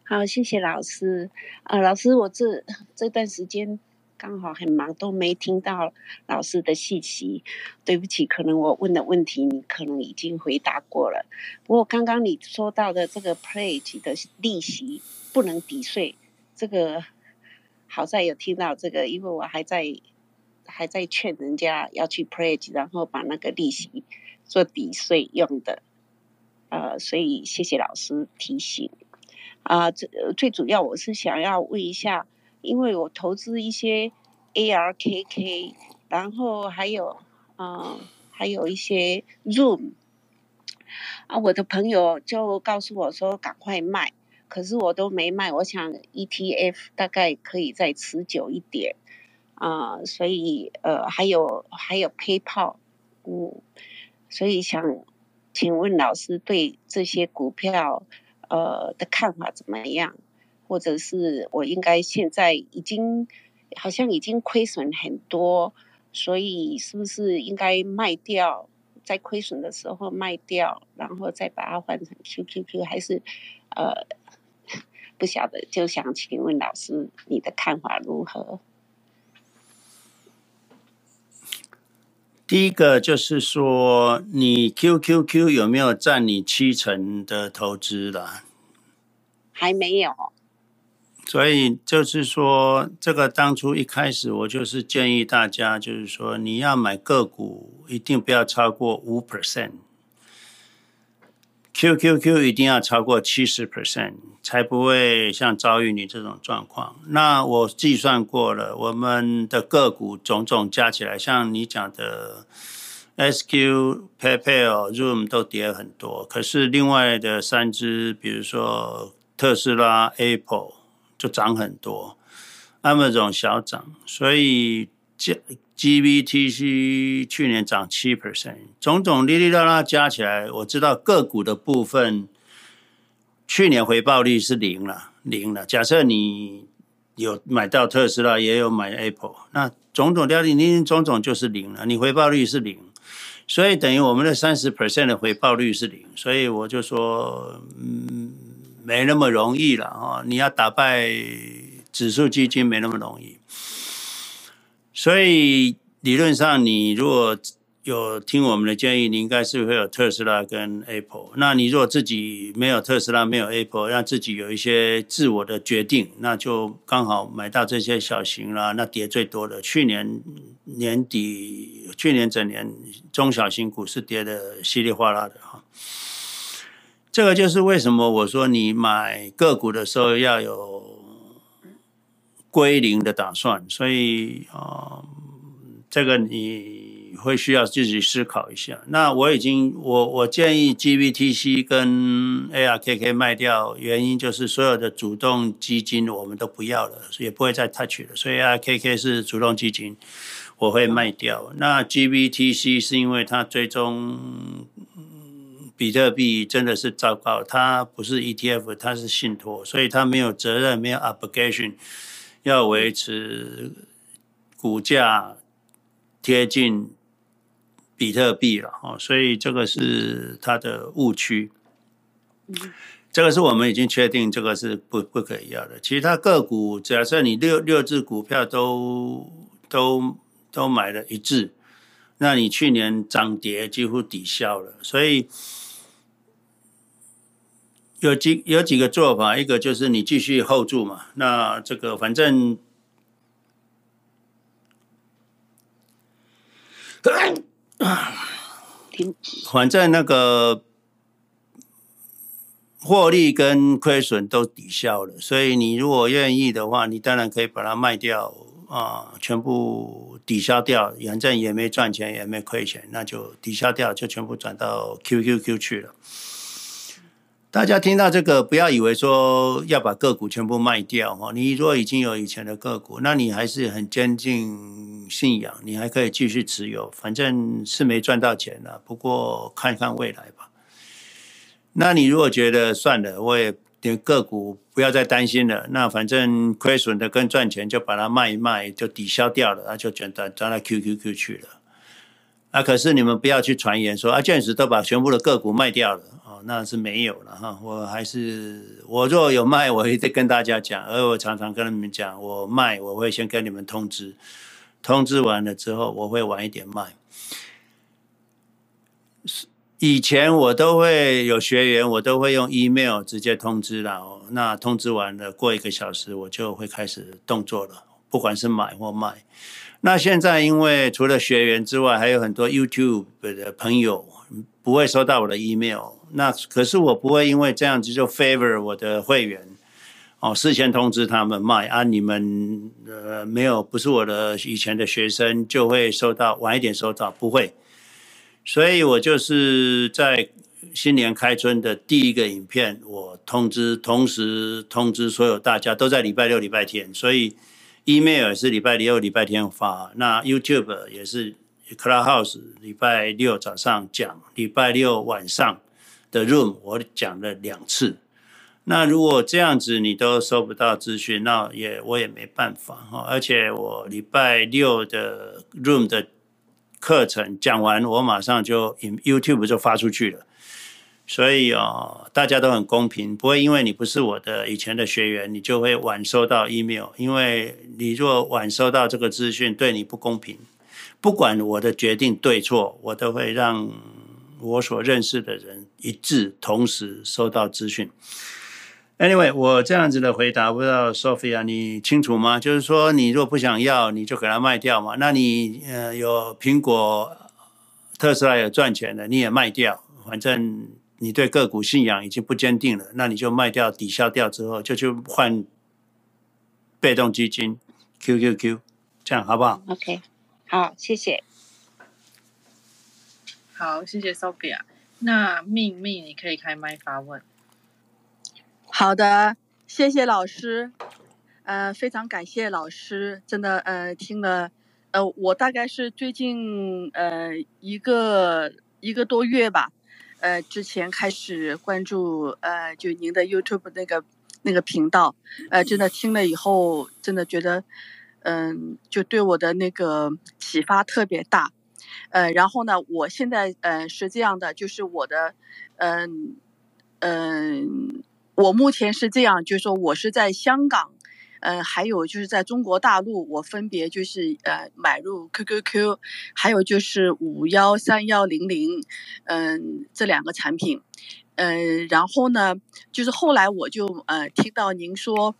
好，谢谢老师。啊，老师，我这这段时间刚好很忙，都没听到老师的信息。对不起，可能我问的问题你可能已经回答过了。不过刚刚你说到的这个 pledge 的利息不能抵税，这个好在有听到这个，因为我还在还在劝人家要去 pledge，然后把那个利息做抵税用的。呃，所以谢谢老师提醒。啊、呃，这最主要我是想要问一下，因为我投资一些 ARKK，然后还有啊、还有一些 Zoom。啊，我的朋友就告诉我说赶快卖，可是我都没卖。我想 ETF 大概可以再持久一点。啊、所以呃，还有还有 PayPal，嗯，所以想。请问老师对这些股票，呃的看法怎么样？或者是我应该现在已经好像已经亏损很多，所以是不是应该卖掉，在亏损的时候卖掉，然后再把它换成 QQQ？还是呃 *laughs* 不晓得，就想请问老师你的看法如何？第一个就是说，你 QQQ 有没有占你七成的投资了？还没有。所以就是说，这个当初一开始我就是建议大家，就是说你要买个股，一定不要超过五 percent。QQQ 一定要超过七十 percent，才不会像遭遇你这种状况。那我计算过了，我们的个股种种加起来，像你讲的 SQ、PayPal、Zoom 都跌很多，可是另外的三只，比如说特斯拉、Apple 就涨很多，Amazon 小涨。所以 GBTC 去年涨七 percent，种种哩哩啦啦加起来，我知道个股的部分去年回报率是零了，零了。假设你有买到特斯拉，也有买 Apple，那种种掉零零种种就是零了，你回报率是零，所以等于我们的三十 percent 的回报率是零，所以我就说，嗯，没那么容易了啊！你要打败指数基金没那么容易。所以理论上，你如果有听我们的建议，你应该是会有特斯拉跟 Apple。那你如果自己没有特斯拉，没有 Apple，让自己有一些自我的决定，那就刚好买到这些小型啦。那跌最多的，去年年底，去年整年中小型股是跌的稀里哗啦的。这个就是为什么我说你买个股的时候要有。归零的打算，所以啊、呃，这个你会需要自己思考一下。那我已经，我我建议 GBTC 跟 ARKK 卖掉，原因就是所有的主动基金我们都不要了，也不会再 touch 了。所以 ARKK 是主动基金，我会卖掉。那 GBTC 是因为它最终比特币真的是糟糕，它不是 ETF，它是信托，所以它没有责任，没有 obligation。要维持股价贴近比特币了哦，所以这个是它的误区。这个是我们已经确定，这个是不不可以要的。其他个股，假设你六六只股票都都都买了一致，那你去年涨跌几乎抵消了，所以。有几有几个做法，一个就是你继续 hold 住嘛，那这个反正，反正那个获利跟亏损都抵消了，所以你如果愿意的话，你当然可以把它卖掉啊，全部抵消掉，反正也没赚钱，也没亏钱，那就抵消掉，就全部转到 QQQ 去了。大家听到这个，不要以为说要把个股全部卖掉哈。你如果已经有以前的个股，那你还是很坚定信仰，你还可以继续持有，反正是没赚到钱了。不过看看未来吧。那你如果觉得算了，我也连个股不要再担心了，那反正亏损的跟赚钱就把它卖一卖，就抵消掉了，那就转到转到 QQQ 去了。啊，可是你们不要去传言说啊，卷子都把全部的个股卖掉了。那是没有了哈，我还是我若有卖，我会再跟大家讲，而我常常跟你们讲，我卖我会先跟你们通知，通知完了之后我会晚一点卖。以前我都会有学员，我都会用 email 直接通知了，那通知完了过一个小时我就会开始动作了，不管是买或卖。那现在因为除了学员之外，还有很多 YouTube 的朋友不会收到我的 email。那可是我不会因为这样子就 favor 我的会员哦，事先通知他们卖啊，你们呃没有不是我的以前的学生就会收到晚一点收到，不会，所以我就是在新年开春的第一个影片，我通知同时通知所有大家都在礼拜六礼拜天，所以 email 也是礼拜六礼拜天发，那 YouTube 也是 Clubhouse 礼拜六早上讲，礼拜六晚上。的 room 我讲了两次，那如果这样子你都收不到资讯，那也我也没办法哈。而且我礼拜六的 room 的课程讲完，我马上就 YouTube 就发出去了。所以啊，大家都很公平，不会因为你不是我的以前的学员，你就会晚收到 email。因为你若晚收到这个资讯，对你不公平。不管我的决定对错，我都会让。我所认识的人一致同时收到资讯。Anyway，我这样子的回答，不知道 Sophia 你清楚吗？就是说，你若不想要，你就给它卖掉嘛。那你呃有苹果、特斯拉有赚钱的，你也卖掉。反正你对个股信仰已经不坚定了，那你就卖掉，抵消掉之后，就去换被动基金 QQQ，这样好不好？OK，好，谢谢。好，谢谢 Sophia。那命命，你可以开麦发问。好的，谢谢老师。呃，非常感谢老师，真的呃听了呃，我大概是最近呃一个一个多月吧，呃，之前开始关注呃就您的 YouTube 那个那个频道，呃，真的听了以后，真的觉得嗯、就对我的那个启发特别大，呃，然后呢，我现在呃是这样的，就是我的嗯嗯、我目前是这样，就是说我是在香港。呃，还有就是在中国大陆，我分别就是呃买入 QQQ，还有就是五幺三幺零零，嗯，这两个产品，嗯、然后呢，就是后来我就呃听到您说，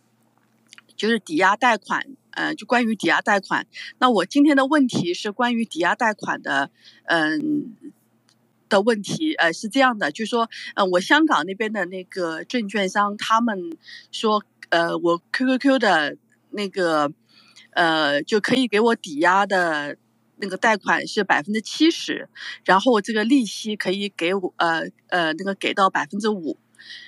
就是抵押贷款，呃，就关于抵押贷款，那我今天的问题是关于抵押贷款的，嗯、的问题，呃，是这样的，就是说，呃，我香港那边的那个证券商他们说。呃，我 QQQ 的那个，呃，就可以给我抵押的那个贷款是百分之七十，然后这个利息可以给我，呃呃，那个给到百分之五。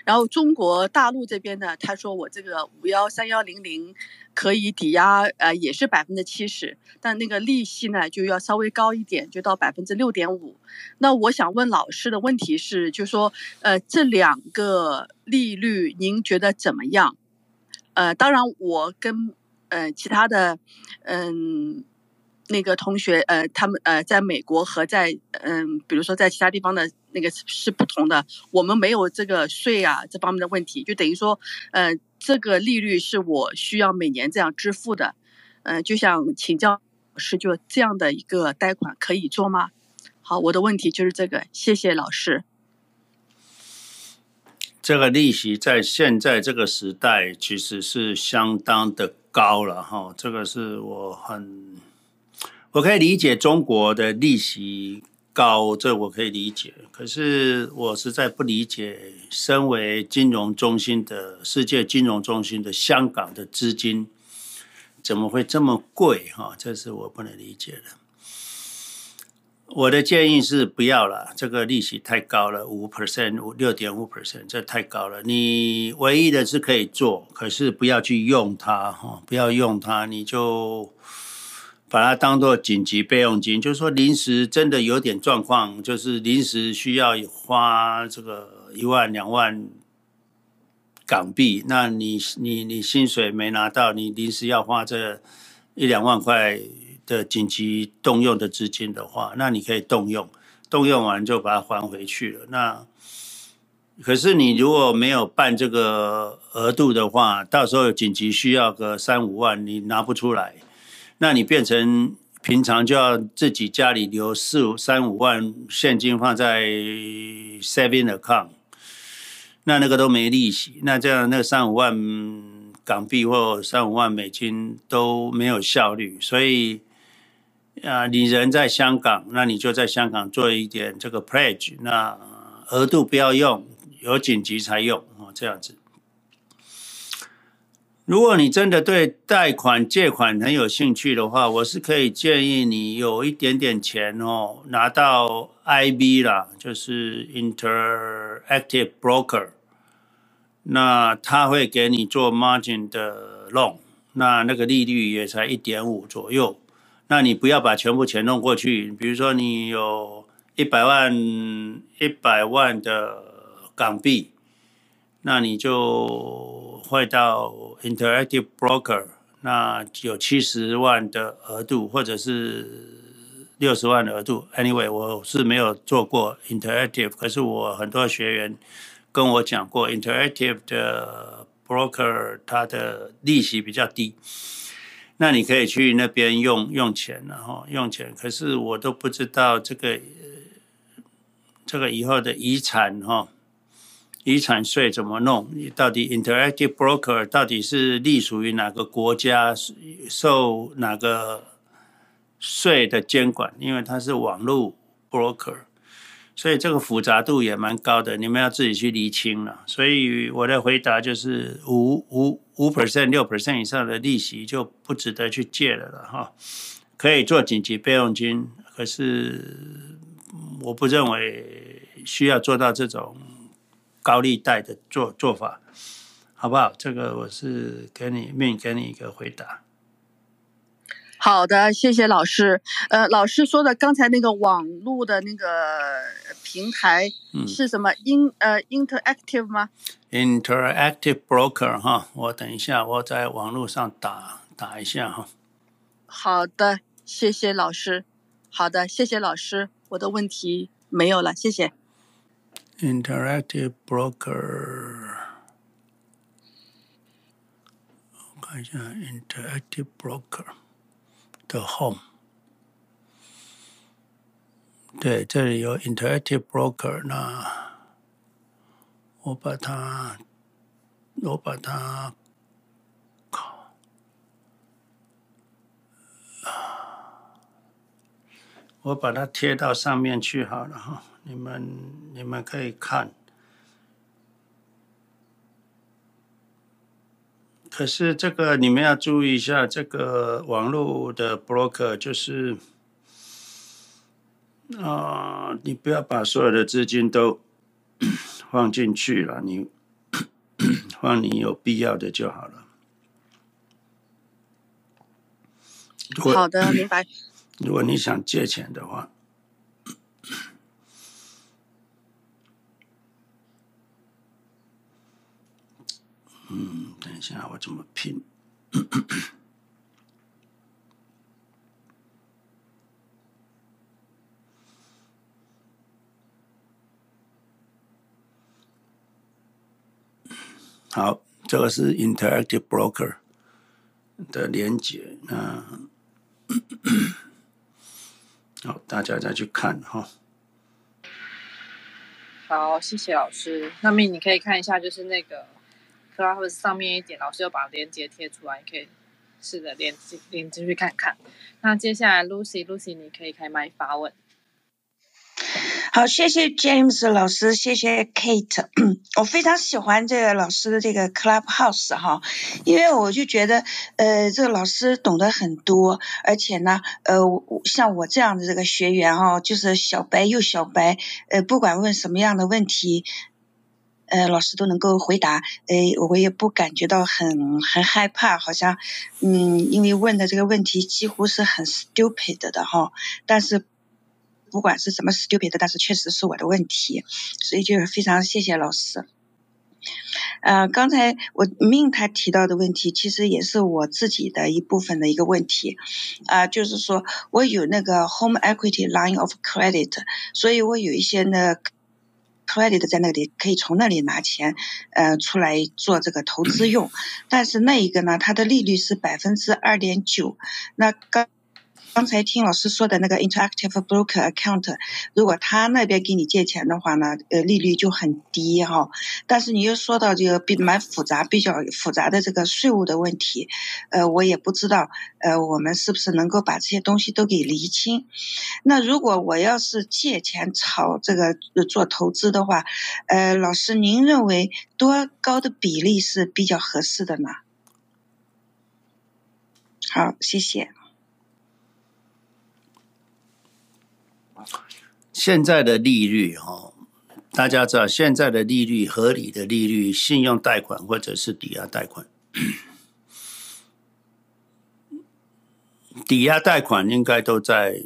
然后中国大陆这边呢，他说我这个五幺三幺零零可以抵押，呃，也是百分之七十，但那个利息呢就要稍微高一点，就到百分之六点五。那我想问老师的问题是，就说，呃，这两个利率您觉得怎么样？呃，当然，我跟呃其他的嗯那个同学呃，他们呃在美国和在嗯，比如说在其他地方的那个是不同的。我们没有这个税啊这方面的问题，就等于说，呃，这个利率是我需要每年这样支付的。嗯、就想请教老师，就这样的一个贷款可以做吗？好，我的问题就是这个，谢谢老师。这个利息在现在这个时代其实是相当的高了哈，这个是我很我可以理解中国的利息高，这我可以理解。可是我实在不理解，身为金融中心的世界金融中心的香港的资金怎么会这么贵哈？这是我不能理解的。我的建议是不要了，这个利息太高了，五 percent，五六点五 percent，这太高了。你唯一的是可以做，可是不要去用它哈，不要用它，你就把它当做紧急备用金，就是说临时真的有点状况，就是临时需要花这个一万两万港币，那你你你薪水没拿到，你临时要花这一两万块。的紧急动用的资金的话，那你可以动用，动用完就把它还回去了。那可是你如果没有办这个额度的话，到时候紧急需要个三五万，你拿不出来，那你变成平常就要自己家里留四五三五万现金放在 saving account，那那个都没利息，那这样那三五万港币或三五万美金都没有效率，所以。啊，你人在香港，那你就在香港做一点这个 pledge，那额度不要用，有紧急才用哦，这样子。如果你真的对贷款借款很有兴趣的话，我是可以建议你有一点点钱哦，拿到 IB 啦，就是 Interactive Broker，那他会给你做 margin 的 loan，那那个利率也才一点五左右。那你不要把全部钱弄过去，比如说你有一百万一百万的港币，那你就会到 Interactive Broker，那有七十万的额度或者是六十万的额度。Anyway，我是没有做过 Interactive，可是我很多学员跟我讲过 Interactive 的 Broker，它的利息比较低。那你可以去那边用用钱，然后用钱，可是我都不知道这个这个以后的遗产哈，遗产税怎么弄？你到底 Interactive Broker 到底是隶属于哪个国家，受哪个税的监管？因为它是网络 broker。所以这个复杂度也蛮高的，你们要自己去厘清了。所以我的回答就是五五五 percent 六 percent 以上的利息就不值得去借了了哈。可以做紧急备用金，可是我不认为需要做到这种高利贷的做做法，好不好？这个我是给你命给你一个回答。好的，谢谢老师。呃，老师说的刚才那个网络的那个平台是什么？in、嗯、呃 interactive 吗？Interactive broker 哈，我等一下我在网络上打打一下哈。好的，谢谢老师。好的，谢谢老师。我的问题没有了，谢谢。Interactive broker，我看一下 Interactive broker。的 home，对，这里有 interactive broker，那我把它，我把它，靠，我把它贴到上面去好了哈， 你们你们可以看。可是这个你们要注意一下，这个网络的 broker 就是，啊、呃，你不要把所有的资金都 *coughs* 放进去了，你 *coughs* 放你有必要的就好了。好的，明白。如果你想借钱的话。嗯，等一下，我怎么拼？*coughs* 好，这个是 Interactive Broker 的连接。那 *coughs* 好，大家再去看哈。好，谢谢老师。那么你可以看一下，就是那个。或者上面一点，老师又把链接贴出来，可以试着连连进去看看。那接下来 Lucy，Lucy，你可以开麦发问。好，谢谢 James 老师，谢谢 Kate。我非常喜欢这个老师的这个 Clubhouse 哈，因为我就觉得，呃，这个老师懂得很多，而且呢，呃，像我这样的这个学员哈，就是小白又小白，呃，不管问什么样的问题。呃，老师都能够回答，诶，我也不感觉到很很害怕，好像，嗯，因为问的这个问题几乎是很 stupid 的哈，但是不管是什么 stupid，但是确实是我的问题，所以就是非常谢谢老师。呃，刚才我 Min 他提到的问题，其实也是我自己的一部分的一个问题，啊、呃，就是说我有那个 home equity line of credit，所以我有一些呢。Credit 在那里可以从那里拿钱，呃，出来做这个投资用，但是那一个呢，它的利率是百分之二点九，那刚。刚才听老师说的那个 interactive broker account，如果他那边给你借钱的话呢，呃，利率就很低哈。但是你又说到这个比蛮复杂、比较复杂的这个税务的问题，呃，我也不知道，呃，我们是不是能够把这些东西都给厘清？那如果我要是借钱炒这个做投资的话，呃，老师您认为多高的比例是比较合适的呢？好，谢谢。现在的利率，哈，大家知道，现在的利率合理的利率，信用贷款或者是抵押贷款，抵押贷款应该都在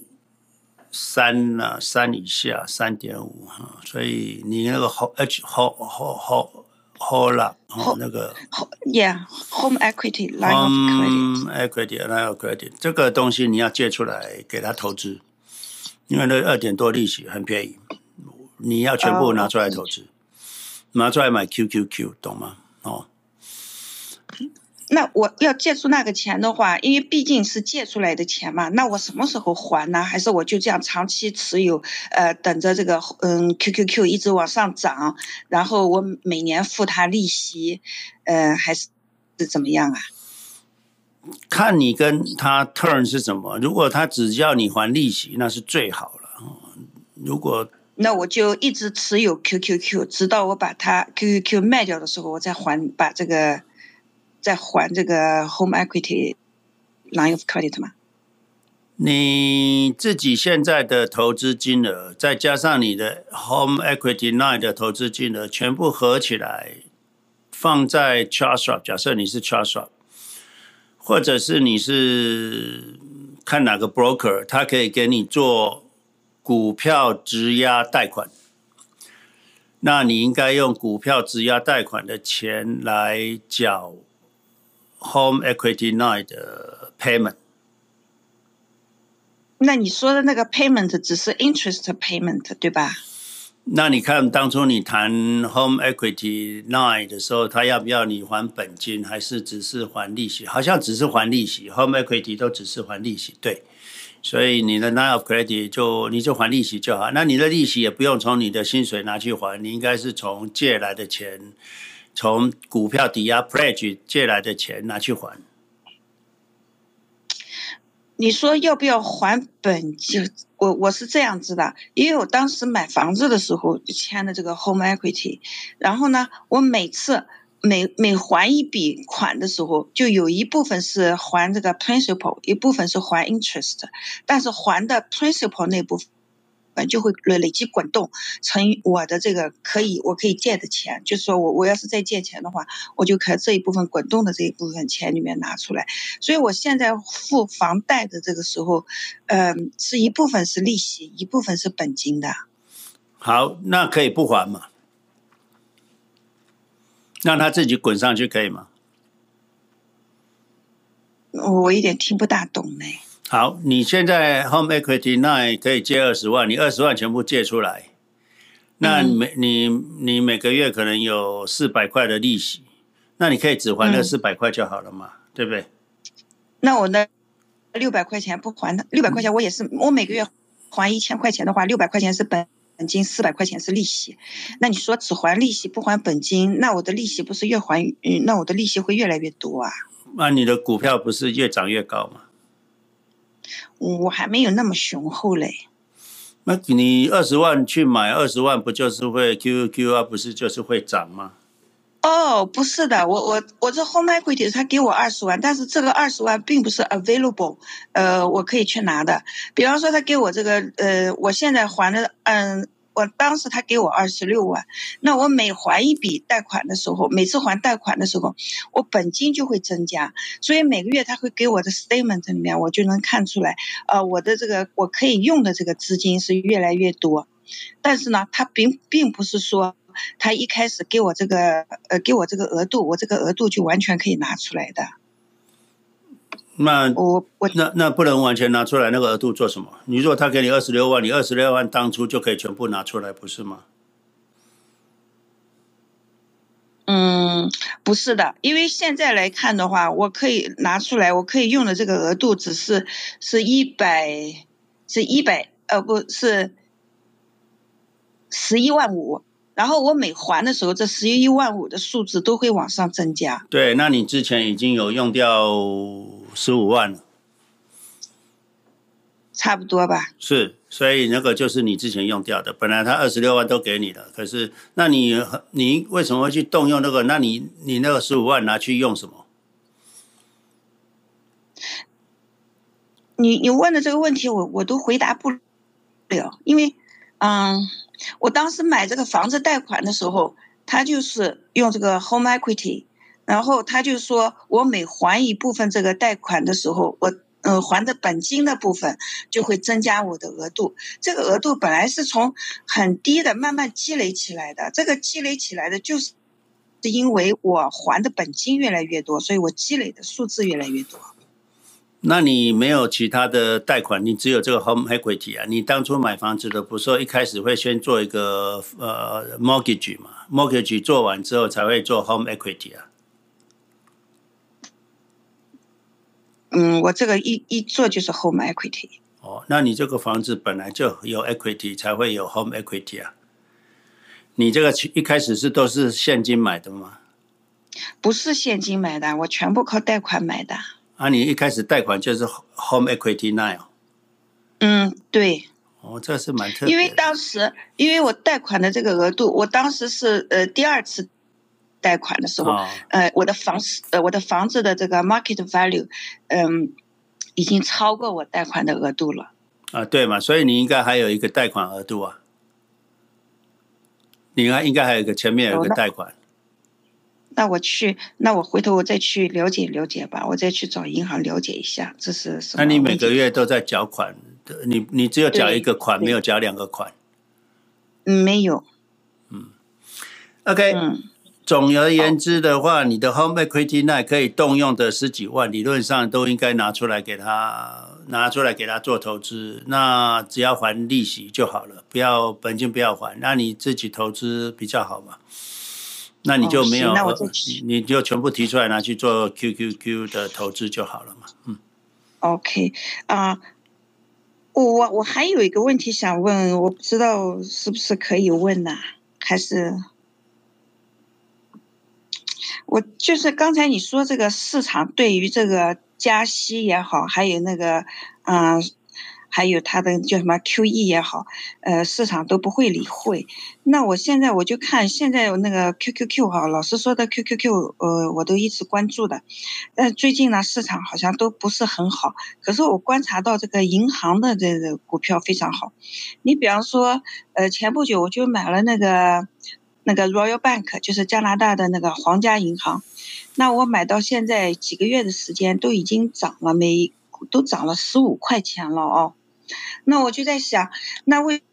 三啊三以下，三点五哈，所以你那个 H home home home home 啦，那个 yeah home equity line of credit home equity line of credit 这个东西你要借出来给他投资。因为那二点多利息很便宜，你要全部拿出来投资，哦、拿出来买 QQQ，懂吗？哦，那我要借出那个钱的话，因为毕竟是借出来的钱嘛，那我什么时候还呢？还是我就这样长期持有？呃，等着这个嗯 QQQ 一直往上涨，然后我每年付他利息，呃，还是是怎么样啊？看你跟他 turn 是什么，如果他只要你还利息，那是最好了。如果那我就一直持有 QQQ，直到我把它 QQQ 卖掉的时候，我再还把这个再还这个 home equity line of credit 嘛。你自己现在的投资金额，再加上你的 home equity line 的投资金额，全部合起来放在 Schwab，假设你是 Schwab。或者是你是看哪个 broker，他可以给你做股票质押贷款。那你应该用股票质押贷款的钱来缴 Home Equity Line 的 payment。那你说的那个 payment 只是 interest payment 对吧？那你看当初你谈 Home Equity Line 的时候，他要不要你还本金，还是只是还利息？好像只是还利息，Home Equity 都只是还利息，对。所以你的 Line of Credit 就你就还利息就好。那你的利息也不用从你的薪水拿去还，你应该是从借来的钱，从股票抵押 Pledge 借来的钱拿去还。你说要不要还本金？我我是这样子的，因为我当时买房子的时候签的这个 home equity，然后呢，我每次每每还一笔款的时候，就有一部分是还这个 principal，一部分是还 interest，但是还的 principal 那部分分。就会累累积滚动成我的这个可以，我可以借的钱，就是说我我要是再借钱的话，我就可以这一部分滚动的这一部分钱里面拿出来。所以我现在付房贷的这个时候，嗯、呃，是一部分是利息，一部分是本金的。好，那可以不还吗？让他自己滚上去可以吗？我一点听不大懂呢。好，你现在 home equity 那可以借二十万，你二十万全部借出来，那每你你每个月可能有四百块的利息，那你可以只还那四百块就好了嘛，嗯、对不对？那我那六百块钱不还的，六百块钱我也是，我每个月还一千块钱的话，六百块钱是本本金，四百块钱是利息。那你说只还利息不还本金，那我的利息不是越还，嗯，那我的利息会越来越多啊？那你的股票不是越涨越高吗？我还没有那么雄厚嘞。那你二十万去买二十万，不就是会 QQQ 啊？不是就是会涨吗？哦，不是的，我我我这 home equity 他给我二十万，但是这个二十万并不是 available，呃，我可以去拿的。比方说他给我这个，呃，我现在还的，嗯。我当时他给我二十六万，那我每还一笔贷款的时候，每次还贷款的时候，我本金就会增加，所以每个月他会给我的 statement 里面，我就能看出来，呃，我的这个我可以用的这个资金是越来越多，但是呢，他并并不是说他一开始给我这个呃给我这个额度，我这个额度就完全可以拿出来的。那我我那那不能完全拿出来那个额度做什么？你如果他给你二十六万，你二十六万当初就可以全部拿出来，不是吗？嗯，不是的，因为现在来看的话，我可以拿出来，我可以用的这个额度只是是一百，是一百，呃，不是十一万五。然后我每还的时候，这十一万五的数字都会往上增加。对，那你之前已经有用掉十五万了，差不多吧？是，所以那个就是你之前用掉的。本来他二十六万都给你了，可是那你你为什么会去动用那个？那你你那个十五万拿去用什么？你你问的这个问题我，我我都回答不了，因为嗯。我当时买这个房子贷款的时候，他就是用这个 home equity，然后他就说我每还一部分这个贷款的时候，我嗯还的本金的部分就会增加我的额度。这个额度本来是从很低的慢慢积累起来的，这个积累起来的就是是因为我还的本金越来越多，所以我积累的数字越来越多。那你没有其他的贷款，你只有这个 home equity 啊？你当初买房子的不是说一开始会先做一个呃 mortgage 嘛？mortgage 做完之后才会做 home equity 啊？嗯，我这个一一做就是 home equity。哦，那你这个房子本来就有 equity 才会有 home equity 啊？你这个一开始是都是现金买的吗？不是现金买的，我全部靠贷款买的。啊，你一开始贷款就是 home equity line 嗯，对。哦，这是蛮特别的。因为当时，因为我贷款的这个额度，我当时是呃第二次贷款的时候，哦、呃，我的房子呃我的房子的这个 market value，嗯、呃，已经超过我贷款的额度了。啊，对嘛，所以你应该还有一个贷款额度啊。你应该应该还有一个前面有一个贷款。那我去，那我回头我再去了解了解吧，我再去找银行了解一下这是什么。那你每个月都在缴款的，你你只有缴一个款，没有缴两个款？嗯，没有。嗯，OK。嗯。总而言之的话，你的 home equity line 可以动用的十几万，理论上都应该拿出来给他拿出来给他做投资。那只要还利息就好了，不要本金不要还，那你自己投资比较好嘛。那你就没有，哦、你就全部提出来拿去做 QQQ 的投资就好了嘛。嗯。OK 啊、uh，我我还有一个问题想问，我不知道是不是可以问呐、啊？还是？我就是刚才你说这个市场对于这个加息也好，还有那个，嗯，还有它的叫什么 QE 也好，呃，市场都不会理会。那我现在我就看现在有那个 QQQ 哈，老师说的 QQQ，呃，我都一直关注的。但最近呢，市场好像都不是很好。可是我观察到这个银行的这个股票非常好。你比方说，呃，前不久我就买了那个。那个 Royal Bank 就是加拿大的那个皇家银行，那我买到现在几个月的时间都已经涨了，每都涨了十五块钱了哦。那我就在想，那为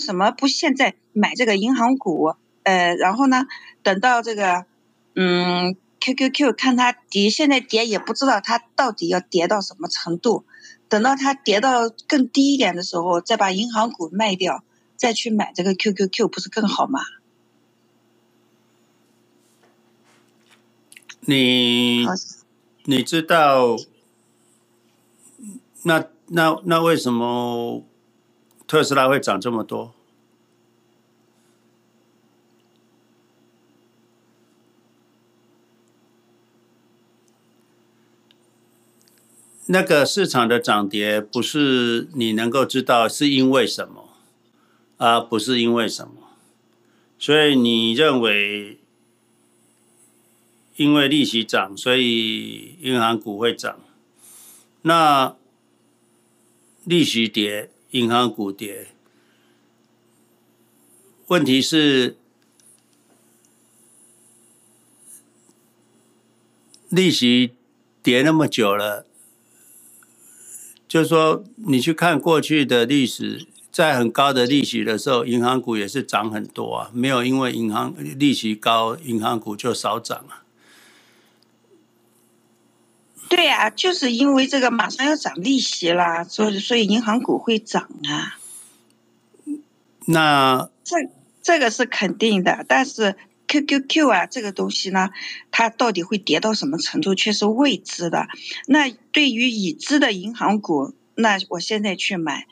什么不现在买这个银行股？呃，然后呢，等到这个嗯 QQQ 看它跌，现在跌也不知道它到底要跌到什么程度，等到它跌到更低一点的时候，再把银行股卖掉，再去买这个 QQQ，不是更好吗？你你知道，那那那为什么特斯拉会涨这么多？那个市场的涨跌不是你能够知道是因为什么，而不是因为什么，所以你认为？因为利息涨，所以银行股会涨。那利息跌，银行股跌。问题是，利息跌那么久了，就是说你去看过去的历史，在很高的利息的时候，银行股也是涨很多啊，没有因为银行利息高，银行股就少涨啊。对呀、啊，就是因为这个马上要涨利息啦，所以所以银行股会涨啊。那这这个是肯定的，但是 QQQ 啊这个东西呢，它到底会跌到什么程度，却是未知的。那对于已知的银行股，那我现在去买，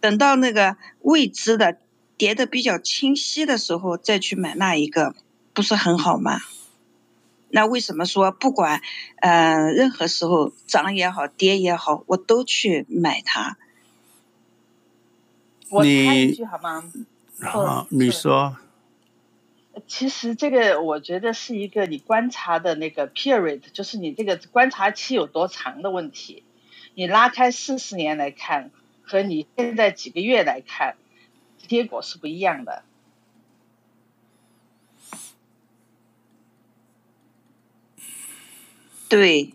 等到那个未知的跌的比较清晰的时候再去买那一个，不是很好吗？那为什么说不管呃任何时候涨也好跌也好，我都去买它？我插一句好吗？好，你说。其实这个我觉得是一个你观察的那个 period，就是你这个观察期有多长的问题。你拉开四十年来看，和你现在几个月来看，结果是不一样的。对，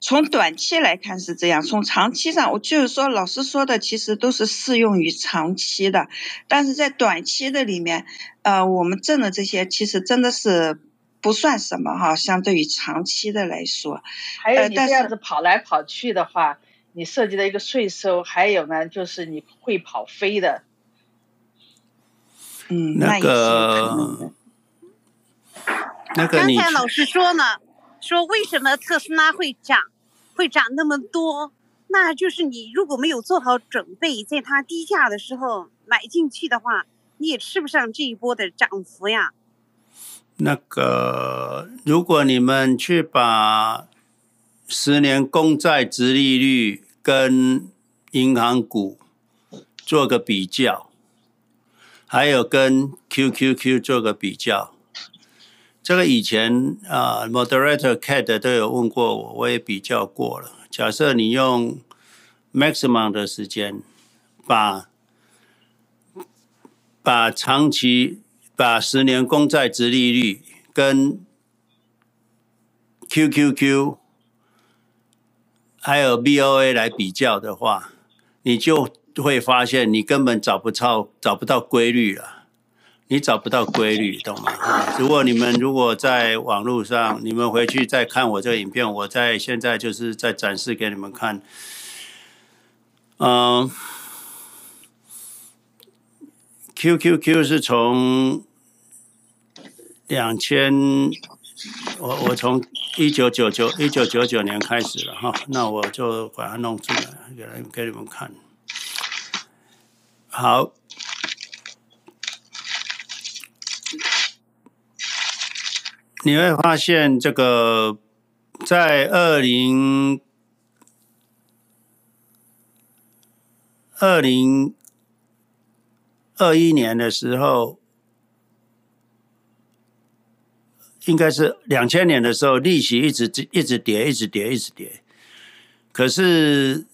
从短期来看是这样，从长期上，我就是说，老师说的其实都是适用于长期的，但是在短期的里面，呃，我们挣的这些其实真的是不算什么哈，相对于长期的来说。还有你这样子跑来跑去的话，你涉及的一个税收，还有呢，就是你会跑飞的。嗯，那个，那个你，刚才老师说呢。说为什么特斯拉会涨，会涨那么多？那就是你如果没有做好准备，在它低价的时候买进去的话，你也吃不上这一波的涨幅呀。那个，如果你们去把十年公债殖利率跟银行股做个比较，还有跟 QQQ 做个比较。这个以前啊、，Moderator Cat 都有问过我，我也比较过了。假设你用 maximum 的时间，把把长期把十年公债殖利率跟 QQQ 还有 BOA 来比较的话，你就会发现你根本找不到找不到规律了，你找不到规律，懂吗？如果你们如果在网络上，你们回去再看我这个影片，我在现在就是在展示给你们看，嗯，QQQ 是从两千。我我从一九九九一九九九年开始了哈，那我就把它弄出来给来给你们看。好，你会发现这个在二零二零二一年的时候。应该是两千年的时候，利息一直一直跌，一直跌，一直跌。可是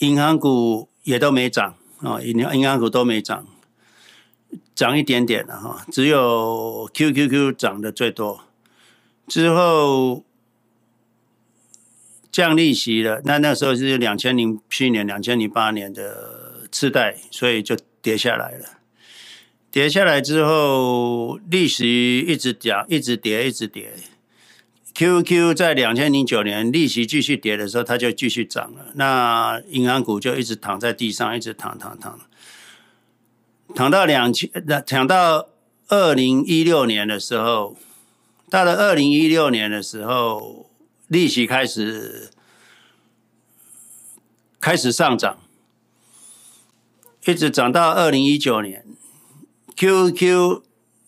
银行股也都没涨啊，银银行股都没涨，涨一点点的哈，只有 QQQ 涨的最多。之后降利息了，那那时候是两千零七年、两千零八年的次贷，所以就跌下来了。跌下来之后，利息一直涨，一直跌，一直跌。QQ 在两千零九年利息继续跌的时候，它就继续涨了。那银行股就一直躺在地上，一直躺躺躺，躺到两千，躺到二零一六年的时候，到了二零一六年的时候，利息开始开始上涨，一直涨到二零一九年。QQ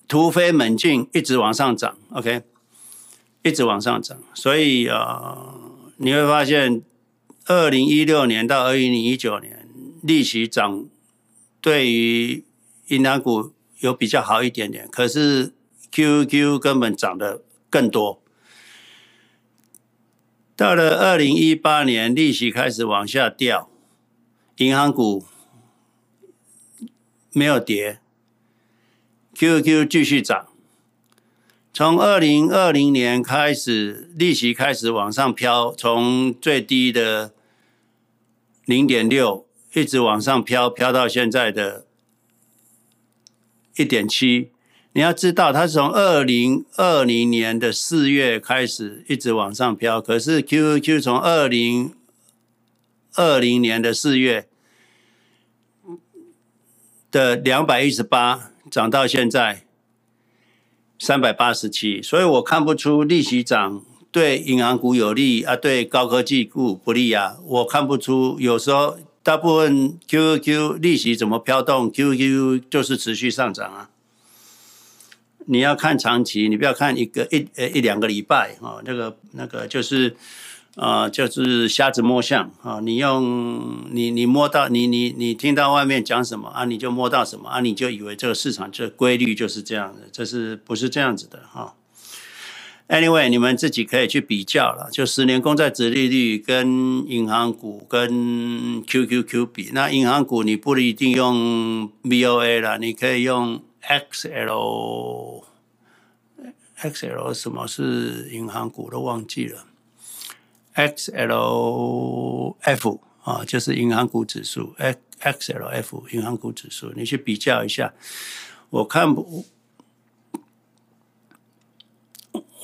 突飞猛进，一直往上涨，OK，一直往上涨，所以啊、你会发现，二零一六年到二零一九年利息涨，对于银行股有比较好一点点，可是 QQ 根本涨得更多。到了二零一八年，利息开始往下掉，银行股没有跌。QQ 继续涨，从二零二零年开始，利息开始往上飘，从最低的零点六一直往上飘，飘到现在的一点七。你要知道，它是从二零二零年的四月开始一直往上飘，可是 QQ 从二零二零年的四月的两百一十八。涨到现在三百八十七，所以我看不出利息涨对银行股有利啊，对高科技股不利啊。我看不出，有时候大部分 QQ 利息怎么飘动，QQ 就是持续上涨啊。你要看长期，你不要看一个一呃一两个礼拜啊，那个那个就是。啊、就是瞎子摸象啊！你用你你摸到你你你听到外面讲什么啊，你就摸到什么啊，你就以为这个市场这规律就是这样的，这是不是这样子的哈？Anyway，你们自己可以去比较了，就十年公债殖利率跟银行股跟 QQQ 比，那银行股你不一定用 BOA 了，你可以用 XL XL 什么是银行股都忘记了。XLF 啊，就是银行股指数。XLF 银行股指数，你去比较一下。我看不，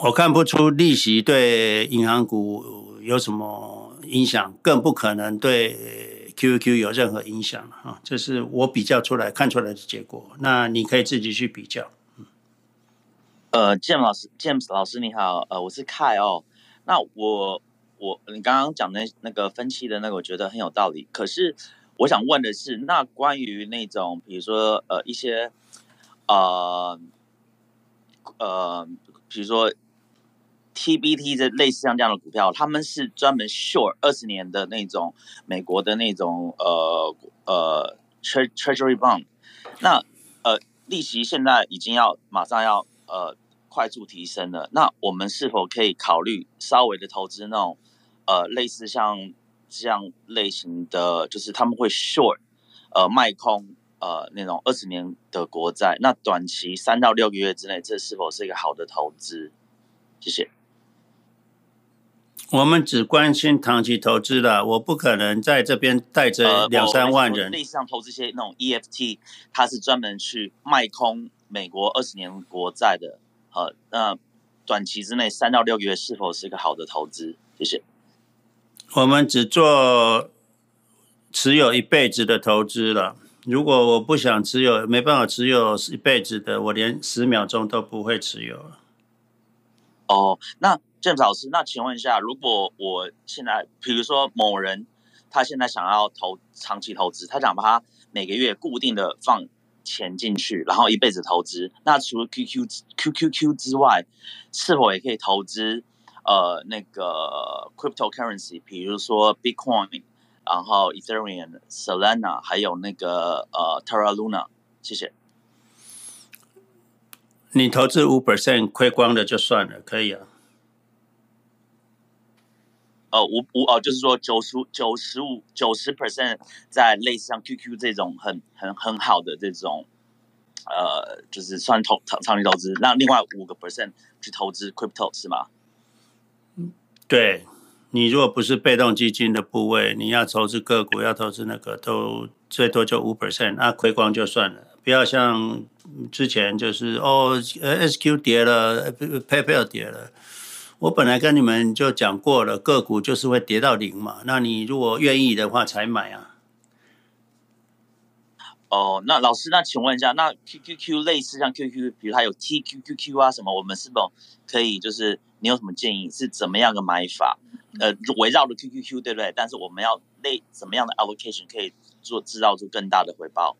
我看不出利息对银行股有什么影响，更不可能对 QQ 有任何影响啊。这是我比较出来看出来的结果。那你可以自己去比较。呃，James 老师，James 老师你好，呃，我是 Kyle 哦。那我。我你刚刚讲的那个分期的那个，我觉得很有道理。可是我想问的是，那关于那种比如说呃一些呃呃，比如说 TBT 这类似像这样的股票，他们是专门 short 二十年的那种美国的那种呃呃 Treasury Bond，那呃利息现在已经要马上要呃。快速提升了，那我们是否可以考虑稍微的投资那种，呃，类似像这样类型的，就是他们会 short，呃，卖空，呃，那种二十年的国债，那短期三到六个月之内，这是否是一个好的投资？谢谢。我们只关心长期投资的，我不可能在这边带着两三万人。类似像投资些那种 EFT，它是专门去卖空美国二十年国债的。呃，那短期之内三到六个月是否是一个好的投资？谢谢。我们只做持有一辈子的投资了。如果我不想持有，没办法持有一辈子的，我连十秒钟都不会持有了。哦，那。James 老师，那请问一下，如果我现在，比如说某人，他现在想要投长期投资，他想把他每个月固定的放钱进去，然后一辈子投资，那除了 QQ QQQ 之外，是否也可以投资呃那个 cryptocurrency，比如说 Bitcoin，然后 Ethereum、Solana，还有那个呃 Terra Luna？谢谢。你投资五 percent 亏光了就算了，可以啊。呃，五五哦，就是说九十九十五九十 percent 在类似像 QQ 这种很很很好的这种，呃，就是算投长长期投资，那另外五个 percent 去投资 crypto 是吗？对，你如果不是被动基金的部位，你要投资个股，要投资那个，都最多就五 percent，那亏光就算了，不要像之前就是哦，SQ 跌了，PayPal 跌了。我本来跟你们就讲过了，个股就是会跌到零嘛。那你如果愿意的话，才买啊。哦，那老师，那请问一下，那 QQQ 类似像 QQ，比如它有 TQQQ 啊什么，我们是否可以就是你有什么建议，是怎么样的买法？呃，围绕着 QQQ 对不对？但是我们要类怎么样的 allocation 可以做制造出更大的回报？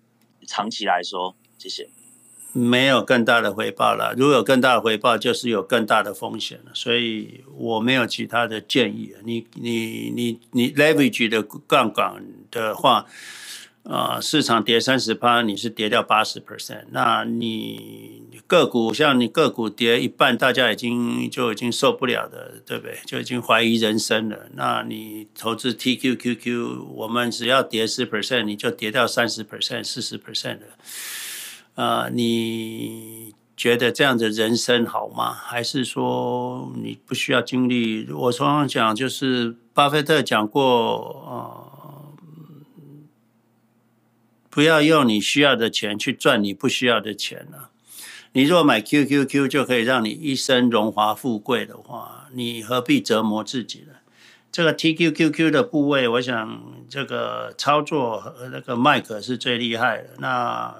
长期来说，谢谢。没有更大的回报了。如果有更大的回报，就是有更大的风险了。所以我没有其他的建议。你你你你 leverage 的杠杆的话，呃，市场跌三十趴，你是跌掉八十 percent。那你个股像你个股跌一半，大家已经就已经受不了的，对不对？就已经怀疑人生了。那你投资 TQQQ，我们只要跌十 percent，你就跌掉三十 percent、四十 percent 了。呃，你觉得这样的人生好吗？还是说你不需要经历？我常常讲，就是巴菲特讲过，呃，不要用你需要的钱去赚你不需要的钱了。你若买 QQQ 就可以让你一生荣华富贵的话，你何必折磨自己呢？这个 TQQQ 的部位，我想这个操作和那个麦克是最厉害的。那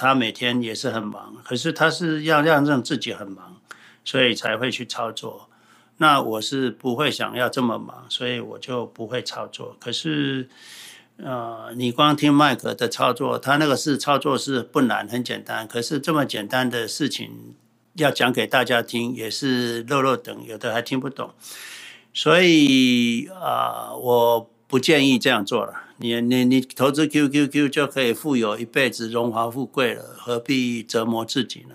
他每天也是很忙，可是他是要让让自己很忙，所以才会去操作。那我是不会想要这么忙，所以我就不会操作。可是，呃，你光听麦克的操作，他那个是操作是不难，很简单。可是这么简单的事情要讲给大家听，也是漏漏等，有的还听不懂。所以啊、我不建议这样做了。你你你投资 QQQ 就可以富有一辈子荣华富贵了，何必折磨自己呢？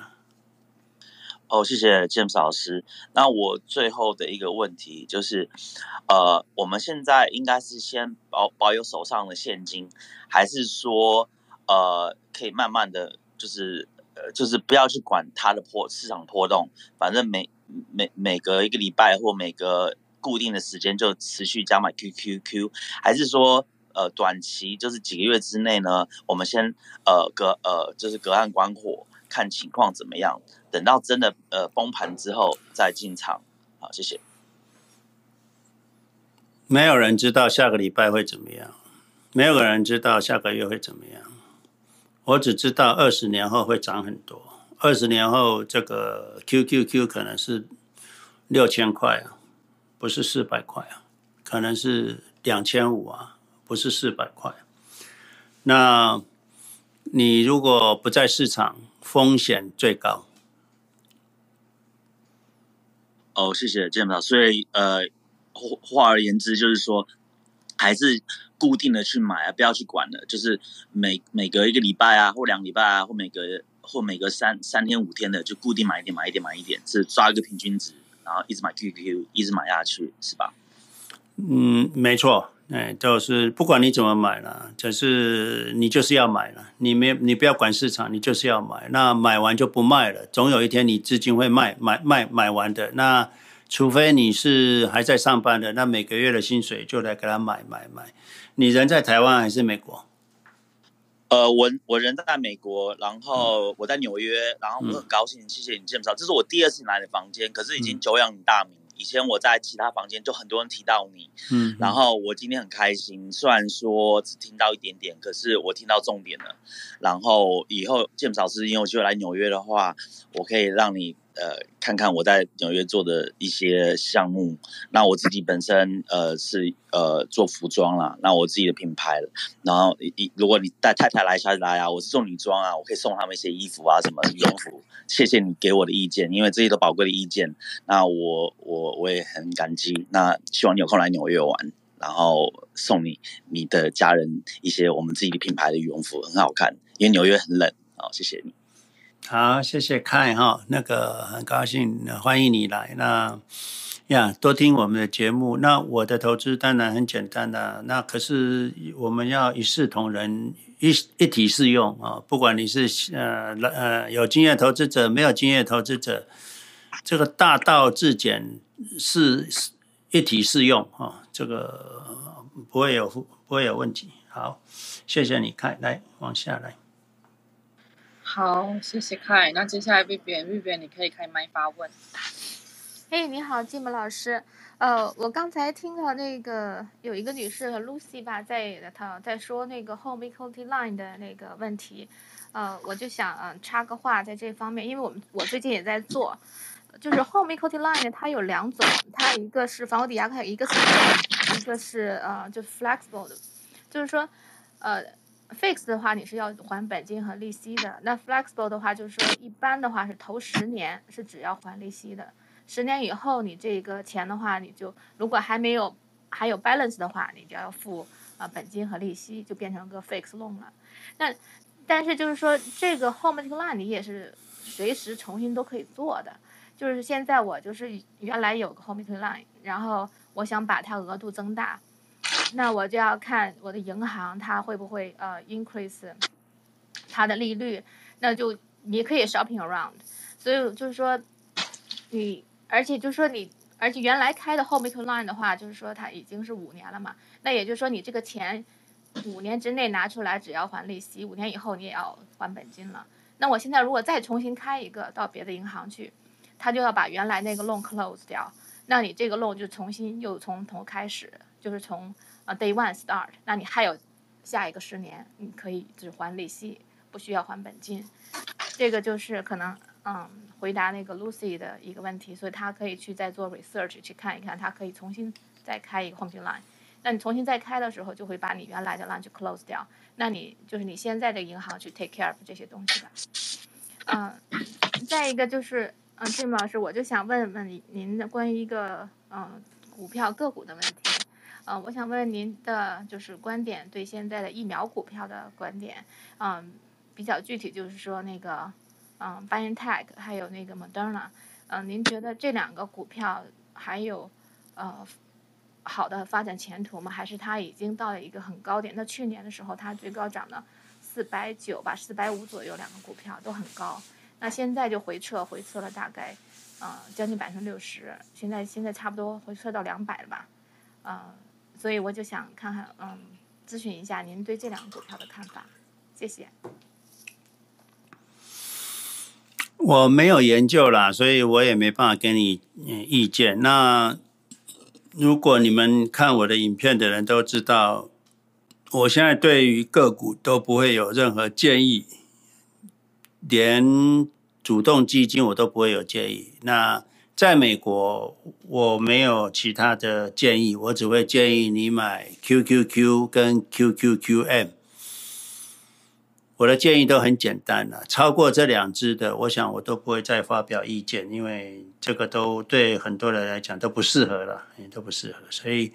哦，谢谢 James 老师。那我最后的一个问题就是，呃，我们现在应该是先保保有手上的现金，还是说，呃，可以慢慢的就是，呃，就是不要去管它的波市场波动，反正每每每隔一个礼拜或每个固定的时间就持续加买 QQQ，还是说？呃，短期就是几个月之内呢，我们先呃隔呃就是隔岸观火，看情况怎么样。等到真的呃崩盘之后再进场。好，谢谢。没有人知道下个礼拜会怎么样，没有人知道下个月会怎么样。我只知道二十年后会涨很多，二十年后这个 QQQ 可能是六千块啊，不是四百块啊，可能是两千五啊。不是四百块，那你如果不在市场，风险最高。哦，谢谢建老师。所以呃，话而言之，就是说，还是固定的去买啊，不要去管了。就是每每隔一个礼拜啊，或两礼拜啊，或每隔或每隔三三天五天的，就固定买一点，买一点，买一点，是抓一个平均值，然后一直买 QQQ，一直买下去，是吧？嗯，没错。哎，就是不管你怎么买了，就是你就是要买了，你没你不要管市场，你就是要买。那买完就不卖了，总有一天你资金会卖买卖买完的。那除非你是还在上班的，那每个月的薪水就来给他买买买。你人在台湾还是美国？呃，我我人在美国，然后我在纽约，然后我很高兴，谢谢你介绍，这是我第二次来的房间，可是已经久仰你大名。以前我在其他房间就很多人提到你，嗯，然后我今天很开心，虽然说只听到一点点，可是我听到重点了。然后以后 James 老师，因为我就来纽约的话，我可以让你。呃，看看我在纽约做的一些项目。那我自己本身呃是呃做服装啦，那我自己的品牌。然后一如果你带太太来、小姐来啊，我是做女装啊，我可以送他们一些衣服啊，什么羽绒服。谢谢你给我的意见，因为这些都宝贵的意见。那我我我也很感激。那希望你有空来纽约玩，然后送你你的家人一些我们自己的品牌的羽绒服，很好看。因为纽约很冷啊，谢谢你。好，谢谢凯哈，那个很高兴，欢迎你来。那呀，多听我们的节目。那我的投资当然很简单的，那可是我们要一视同仁，一一体适用啊。不管你是呃呃有经验投资者，没有经验投资者，这个大道至简是一体适用啊。这个不会有不会有问题。好，谢谢你，凯，来往下来。好，谢谢凯。那接下来 Vivian，Vivian 你可以开麦发问。嘿，你好，Jim 老师。呃，我刚才听到那个有一个女士和 Lucy 吧，在她在说那个 home equity line 的那个问题。呃，我就想、插个话在这方面，因为我们我最近也在做，就是 home equity line 它有两种，它一个是房屋抵押，还有一个是一个是呃就 flexible 的，就是说呃。Fix 的话，你是要还本金和利息的。那 Flexible 的话，就是说一般的话是头十年是只要还利息的，十年以后你这个钱的话，你就如果还没有还有 balance 的话，你就要付啊本金和利息，就变成个 Fix loan 了。那但是就是说这个 Home Equity Line 你也是随时重新都可以做的。就是现在我就是原来有个 Home Equity Line，然后我想把它额度增大。那我就要看我的银行它会不会呃 increase 它的利率，那就你可以 shopping around，所以就是说你，而且就是说你，而且原来开的 home equity line 的话，就是说它已经是五年了嘛，那也就是说你这个钱五年之内拿出来只要还利息，五年以后你也要还本金了。那我现在如果再重新开一个到别的银行去，他就要把原来那个 loan close 掉，那你这个 loan 就重新又从头开始，就是从。啊，day one start，那你还有下一个十年，你可以只还利息，不需要还本金。这个就是可能，嗯，回答那个 Lucy 的一个问题，所以他可以去再做 research 去看一看，他可以重新再开一个 home line。那你重新再开的时候，就会把你原来的 line 去 close 掉。那你就是你现在的银行去 take care of 这些东西吧。嗯，再一个就是，嗯，Jim 老师，我就想问问您您的关于一个嗯股票个股的问题。嗯，我想问问您的就是观点，对现在的疫苗股票的观点，嗯，比较具体就是说那个，嗯，BioNTech 还有那个 Moderna，嗯，您觉得这两个股票还有呃好的发展前途吗？还是它已经到了一个很高点？那去年的时候它最高涨了四百九吧，四百五左右，两个股票都很高。那现在就回撤，回撤了大概，呃，将近百分之六十，现在现在差不多回撤到两百了吧，嗯。所以我就想看看，嗯，咨询一下您对这两个股票的看法，谢谢。我没有研究啦，所以我也没办法给你意见。那如果你们看我的影片的人都知道，我现在对于个股都不会有任何建议，连主动基金我都不会有建议。那在美国，我没有其他的建议，我只会建议你买 QQQ 跟 QQQM。我的建议都很简单了，超过这两只的，我想我都不会再发表意见，因为这个都对很多人来讲都不适合了，都不适合。所以，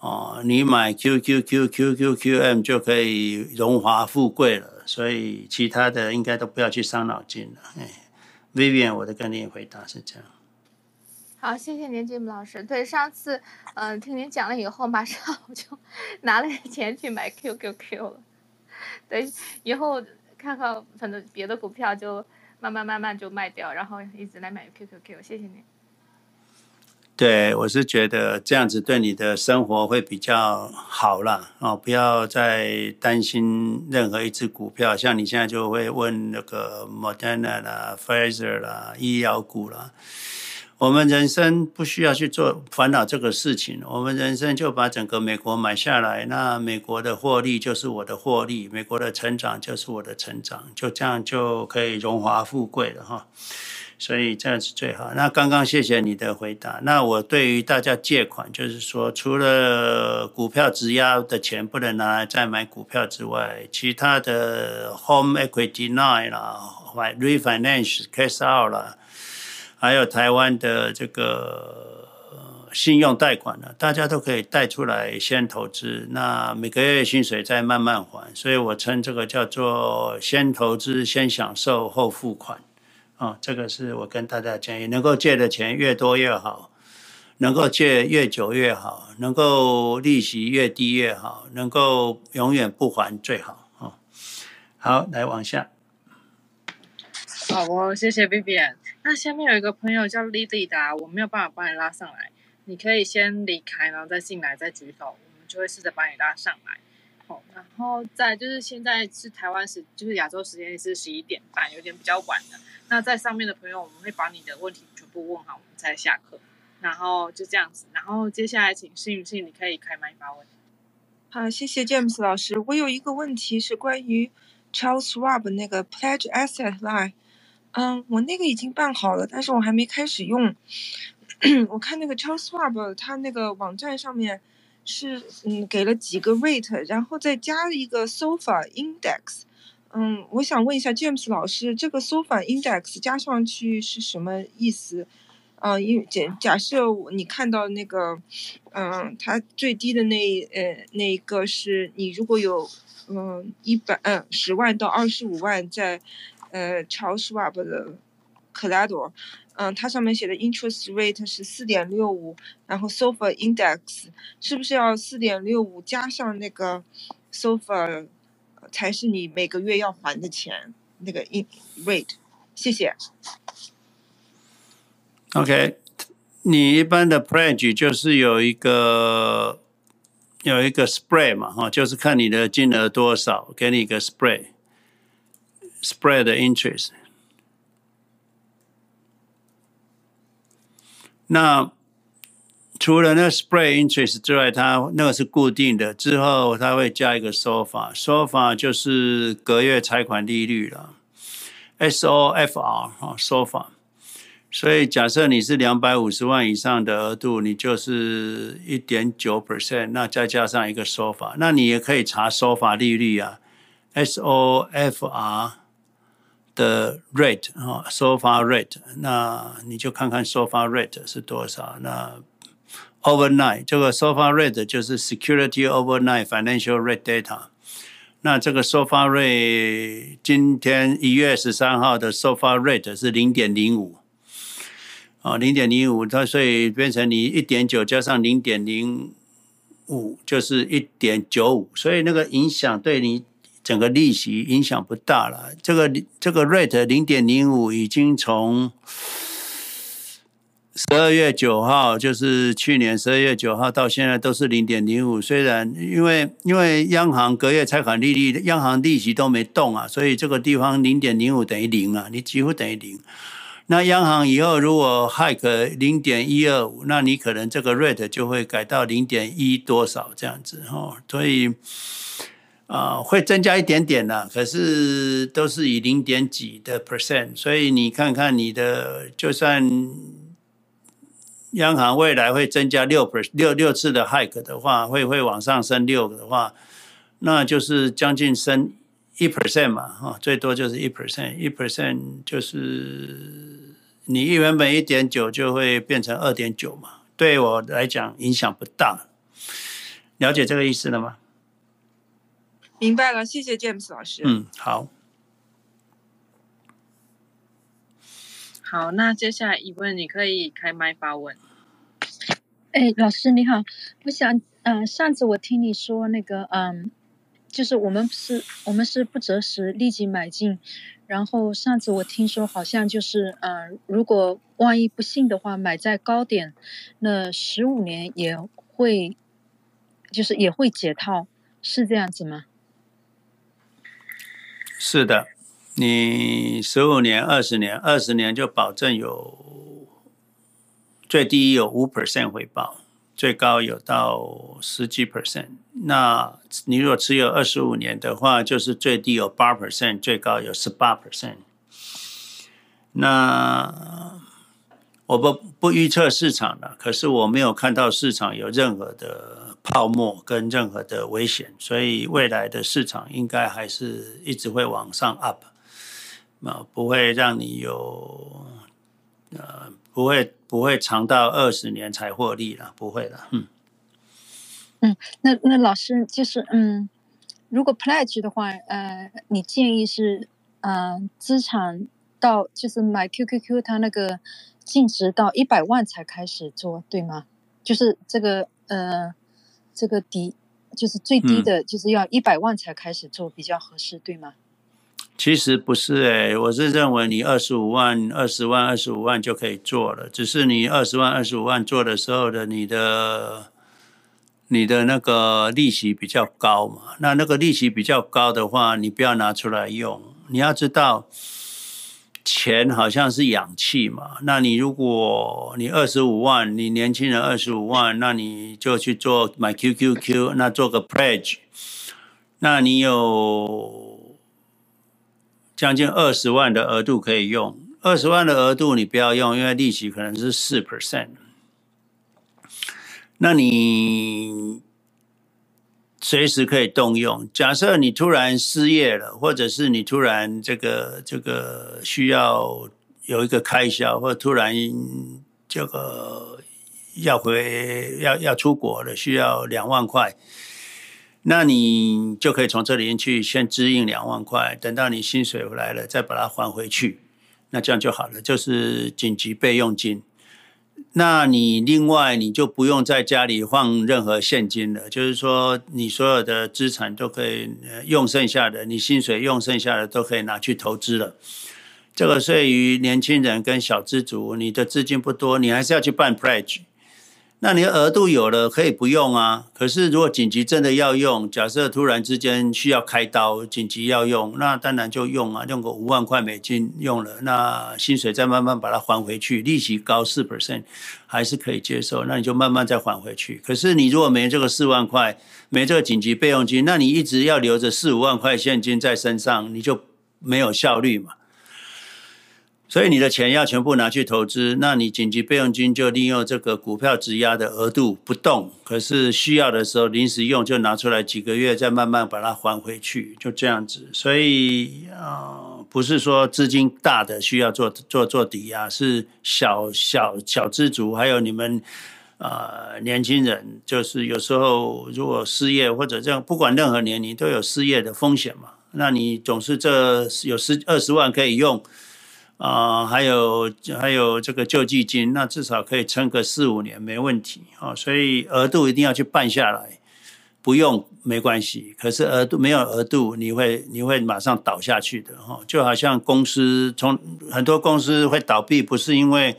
哦，你买 QQQ、QQQM 就可以荣华富贵了，所以其他的应该都不要去伤脑筋了。哎，Vivian，我的跟你回答是这样。好，谢谢您，Jim 老师。对，上次，嗯、听您讲了以后，马上我就 *laughs* 拿了钱去买 QQQ 了。对，以后看看反正别的股票就慢慢慢慢就卖掉，然后一直来买 QQQ。谢谢您。对，我是觉得这样子对你的生活会比较好啦。哦，不要再担心任何一只股票，像你现在就会问那个 Moderna 啦、Pfizer 啦、医药股啦。我们人生不需要去做烦恼这个事情，我们人生就把整个美国买下来，那美国的获利就是我的获利，美国的成长就是我的成长，就这样就可以荣华富贵了哈。所以这样是最好。那刚刚谢谢你的回答。那我对于大家借款，就是说，除了股票质押的钱不能拿来再买股票之外，其他的 home equity line 啦、refinance cash out 啦，还有台湾的这个信用贷款呢，大家都可以贷出来先投资。那每个月薪水再慢慢还，所以我称这个叫做先投资、先享受、后付款。啊，这个是我跟大家建议，能够借的钱越多越好，能够借越久越好，能够利息越低越好，能够永远不还最好。啊，好，来往下。好哦，谢谢 Vivian。那下面有一个朋友叫 Lily 的，我没有办法帮你拉上来，你可以先离开，然后再进来，再举手，我们就会试着帮你拉上来。好，然后再就是现在是台湾时，就是亚洲时间是十一点半，有点比较晚了。那在上面的朋友，我们会把你的问题全部问好，我们才下课。然后就这样子，然后接下来请幸运信，你可以开麦发问。好，谢谢 James 老师。我有一个问题是关于 Charles Schwab 那个 Pledge Asset Line。嗯，我那个已经办好了，但是我还没开始用。*clears throat* 我看那个 Charles Schwab 他那个网站上面是嗯给了几个 rate，然后再加一个 Sofa Index。嗯，我想问一下 James 老师，这个 Sofa Index 加上去是什么意思？啊，因假假设你看到那个，嗯，它最低的那呃那一个是你如果有嗯一百嗯十万到二十五万在呃 Charles Schwab 的 collateral，嗯，它上面写的 interest rate 是四点六五，然后 sofa Index 是不是要四点六五加上那个 sofa 才是你每个月要还的钱，那个 in rate，谢谢。OK，你一般的 pledge 就是有一个有一个 spread 嘛，哈，就是看你的金额多少，给你一个 spray spread interest。那除了那 spread interest 之外，它那个是固定的。之后它会加一个 SOFR，SOFR 就是隔月拆款利率了，S O F R 啊，SOFR。所以假设你是两百五十万以上的额度，你就是一点九 percent，那再加上一个 SOFR，那你也可以查 SOFR 利率啊，S O F R 的 rate 啊，SOFR rate，那你就看看 SOFR rate 是多少，那。Overnight 这个 SOFR rate 就是 Security Overnight Financial Rate Data。那这个 SOFR rate 今天一月十三号的 SOFR rate 是零点零五，啊，零点零五，它所以变成你一点九加上零点零五就是一点九五，所以那个影响对你整个利息影响不大了。这个这个 rate 零点零五已经从十二月九号，就是去年十二月九号到现在都是零点零五。虽然因为因为央行隔夜拆款利率，央行利息都没动啊，所以这个地方零点零五等于零啊，你几乎等于零。那央行以后如果 hike 零点一二五，那你可能这个 rate 就会改到零点一多少这样子哦。所以、呃，会增加一点点啦，可是都是以零点几的 percent。所以你看看你的，就算。央行未来会增加六 per 六六次的 hike 的话，会会往上升六的话，那就是将近升一 percent 嘛，哈，最多就是一 percent，一 percent 就是你一原本一点九就会变成二点九嘛，对我来讲影响不大，了解这个意思了吗？明白了，谢谢 James 老师。嗯，好。好，那接下来疑问，你可以开麦发问。哎，老师你好，我想，呃，上次我听你说那个，嗯就是我们是，我们是不择时立即买进。然后上次我听说好像就是，呃，如果万一不幸的话，买在高点，那十五年也会，就是也会解套，是这样子吗？是的，你十五年、二十年、二十年就保证有最低有五 percent 回报，最高有到十几 percent。那你如果持有二十五年的话，就是最低有八 percent，最高有十八 percent。那我不不预测市场了，可是我没有看到市场有任何的泡沫跟任何的危险，所以未来的市场应该还是一直会往上 up，啊，不会让你有呃，不会不会长到二十年才获利了，不会了，嗯。嗯，那那老师就是嗯，如果 pledge 的话，呃，你建议是呃资产到就是买 QQQ 它那个净值到一百万才开始做，对吗？就是这个呃这个低就是最低的，就是要一百万才开始做比较合适，对吗？其实不是诶、欸，我是认为你二十五万、二十万、二十五万就可以做了，只是你二十万、二十五万做的时候的你的。你的那个利息比较高嘛？那那个利息比较高的话，你不要拿出来用。你要知道，钱好像是氧气嘛。那你如果你二十五万，你年轻人二十五万，那你就去做买 QQQ，那做个 pledge，那你有将近二十万的额度可以用。二十万的额度你不要用，因为利息可能是四 percent。那你随时可以动用。假设你突然失业了，或者是你突然这个这个需要有一个开销，或突然这个要回要要出国了，需要两万块，那你就可以从这里面去先支应两万块，等到你薪水回来了再把它还回去，那这样就好了，就是紧急备用金。那你另外你就不用在家里放任何现金了，就是说你所有的资产都可以用剩下的，你薪水用剩下的都可以拿去投资了。这个对于年轻人跟小资族，你的资金不多，你还是要去办 pledge。那你的额度有了可以不用啊，可是如果紧急真的要用，假设突然之间需要开刀，紧急要用，那当然就用啊，用个五万块美金用了，那薪水再慢慢把它还回去，利息高四 percent 还是可以接受，那你就慢慢再还回去。可是你如果没这个四万块，没这个紧急备用金，那你一直要留着四五万块现金在身上，你就没有效率嘛。所以你的钱要全部拿去投资，那你紧急备用金就利用这个股票质押的额度不动，可是需要的时候临时用就拿出来几个月，再慢慢把它还回去，就这样子。所以啊、呃，不是说资金大的需要做做做抵押，是小小小资族，还有你们啊、呃、年轻人，就是有时候如果失业或者这样，不管任何年龄都有失业的风险嘛。那你总是这有十二十万可以用。啊、呃，还有还有这个救济金，那至少可以撑个四五年没问题啊、所以额度一定要去办下来，不用没关系。可是额度没有额度，你会你会马上倒下去的哈、哦，就好像公司从很多公司会倒闭，不是因为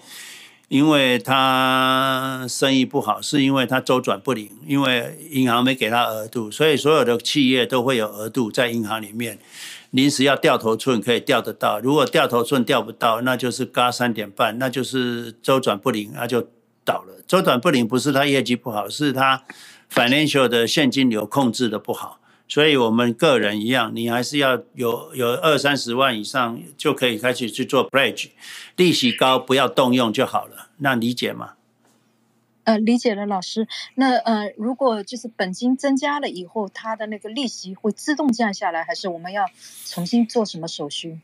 因为他生意不好，是因为他周转不灵，因为银行没给他额度，所以所有的企业都会有额度在银行里面。临时要掉头寸可以掉得到，如果掉头寸掉不到，那就是嘎三点半，那就是周转不灵，那就倒了。周转不灵不是他业绩不好，是他 financial 的现金流控制的不好。所以我们个人一样，你还是要有有二三十万以上就可以开始去做 pledge，利息高不要动用就好了。那理解吗？呃，理解了，老师。那呃，如果就是本金增加了以后，它的那个利息会自动降下来，还是我们要重新做什么手续？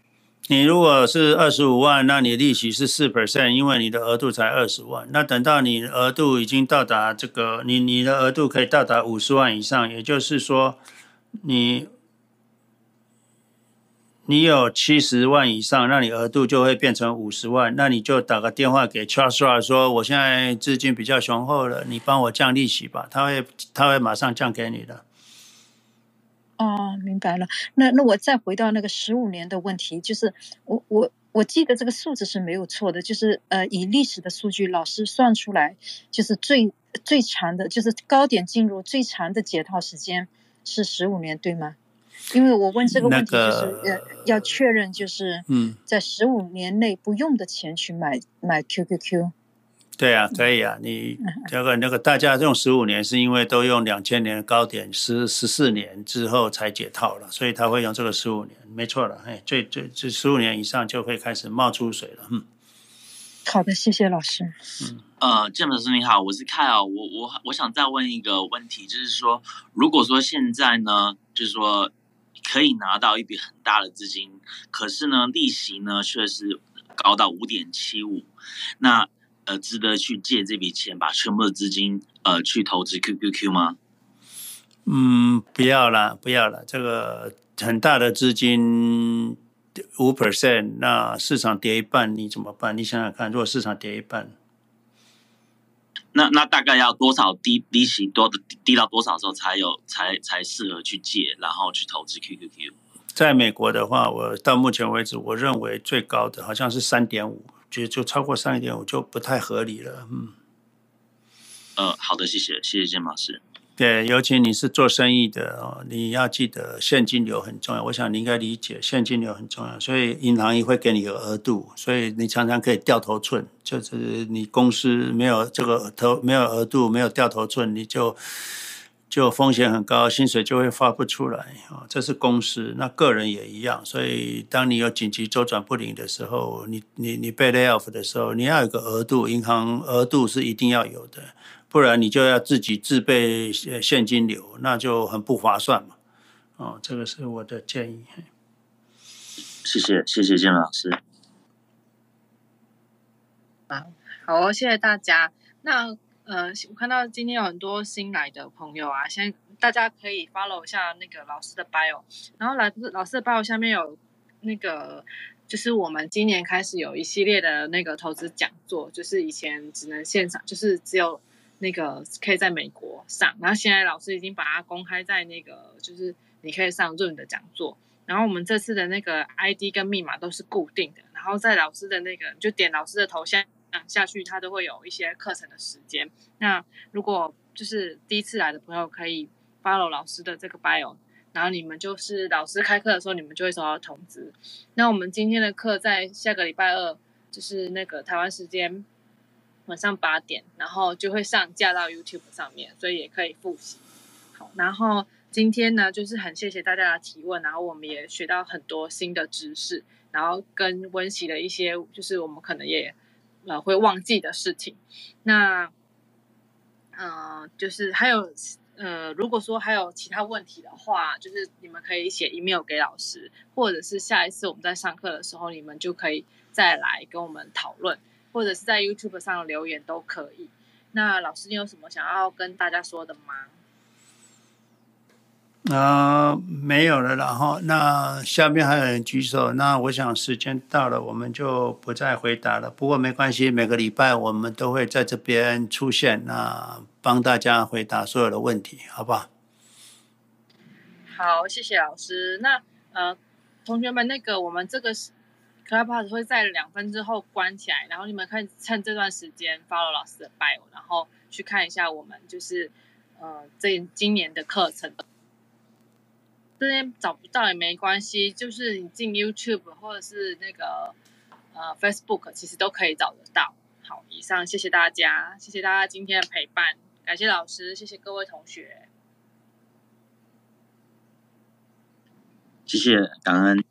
你如果是二十五万，那你利息是四 percent，因为你的额度才二十万。那等到你额度已经到达这个，你你的额度可以到达五十万以上，也就是说你。你有七十万以上，那你额度就会变成五十万，那你就打个电话给 Charles 说，我现在资金比较雄厚了，你帮我降利息吧，他会他会马上降给你的。哦，明白了。那那我再回到那个十五年的问题，就是我我我记得这个数字是没有错的，就是呃，以历史的数据，老师算出来，就是最最长的，就是高点进入最长的解套时间是十五年，对吗？因为我问这个问题，就是呃，要确认，就是嗯，在十五年内不用的钱去买买 QQQ。对啊，可以啊，你这个那个大家用十五年，是因为都用两千年的高点十十四年之后才解套了，所以他会用这个十五年，没错了，哎，最最这十五年以上就会开始冒出水了，嗯。好的，谢谢老师。嗯，呃，郑老师你好，我是 Kyle，我我我想再问一个问题，就是说，如果说现在呢，就是说可以拿到一笔很大的资金，可是呢，利息呢却是高到五点七五，那。呃，值得去借这笔钱，把全部的资金呃去投资 QQQ 吗？嗯，不要了，不要了。这个很大的资金五 percent，那市场跌一半，你怎么办？你想想看，如果市场跌一半，那那大概要多少低利息多的低到多少时候才有才才适合去借，然后去投资 QQQ？在美国的话，我到目前为止，我认为最高的好像是三点五。就就超过三点五就不太合理了，嗯。呃，好的，谢谢，谢谢建老师。对，尤其你是做生意的哦，你要记得现金流很重要。我想你应该理解现金流很重要，所以银行也会给你个额度，所以你常常可以掉头寸，就是你公司没有这个头没有额度，没有掉头寸，你就。就风险很高，薪水就会发不出来啊！这是公司，那个人也一样。所以，当你有紧急周转不灵的时候，你你你被 lay off 的时候，你要有个额度，银行额度是一定要有的，不然你就要自己自备现金流，那就很不划算嘛。哦，这个是我的建议。谢谢，谢谢建老师。好，好，谢谢大家。那。呃，我看到今天有很多新来的朋友啊，先大家可以 follow 一下那个老师的 bio，然后来老师的 bio 下面有那个，就是我们今年开始有一系列的那个投资讲座，就是以前只能现场，就是只有那个可以在美国上，然后现在老师已经把它公开在那个，就是你可以上 Zoom 的讲座，然后我们这次的那个 ID 跟密码都是固定的，然后在老师的那个就点老师的头像。下去，他都会有一些课程的时间。那如果就是第一次来的朋友，可以 follow 老师的这个 bio，然后你们就是老师开课的时候，你们就会收到通知。那我们今天的课在下个礼拜二，就是那个台湾时间晚上八点，然后就会上架到 YouTube 上面，所以也可以复习。好，然后今天呢，就是很谢谢大家的提问，然后我们也学到很多新的知识，然后跟温习了一些，就是我们可能也。呃，会忘记的事情，那，呃，就是还有，呃，如果说还有其他问题的话，就是你们可以写 email 给老师，或者是下一次我们在上课的时候，你们就可以再来跟我们讨论，或者是在 YouTube 上留言都可以。那老师，你有什么想要跟大家说的吗？啊、呃，没有了，然后那下面还有人举手，那我想时间到了，我们就不再回答了。不过没关系，每个礼拜我们都会在这边出现，那帮大家回答所有的问题，好不好？好，谢谢老师。那呃，同学们，那个我们这个 Clubhouse 会在两分之后关起来，然后你们可以趁这段时间 follow 老师的 bio，然后去看一下我们就是呃这今年的课程。这边找不到也没关系，就是你进 YouTube 或者是那个呃 Facebook，其实都可以找得到。好，以上谢谢大家，谢谢大家今天的陪伴，感谢老师，谢谢各位同学，谢谢，感恩。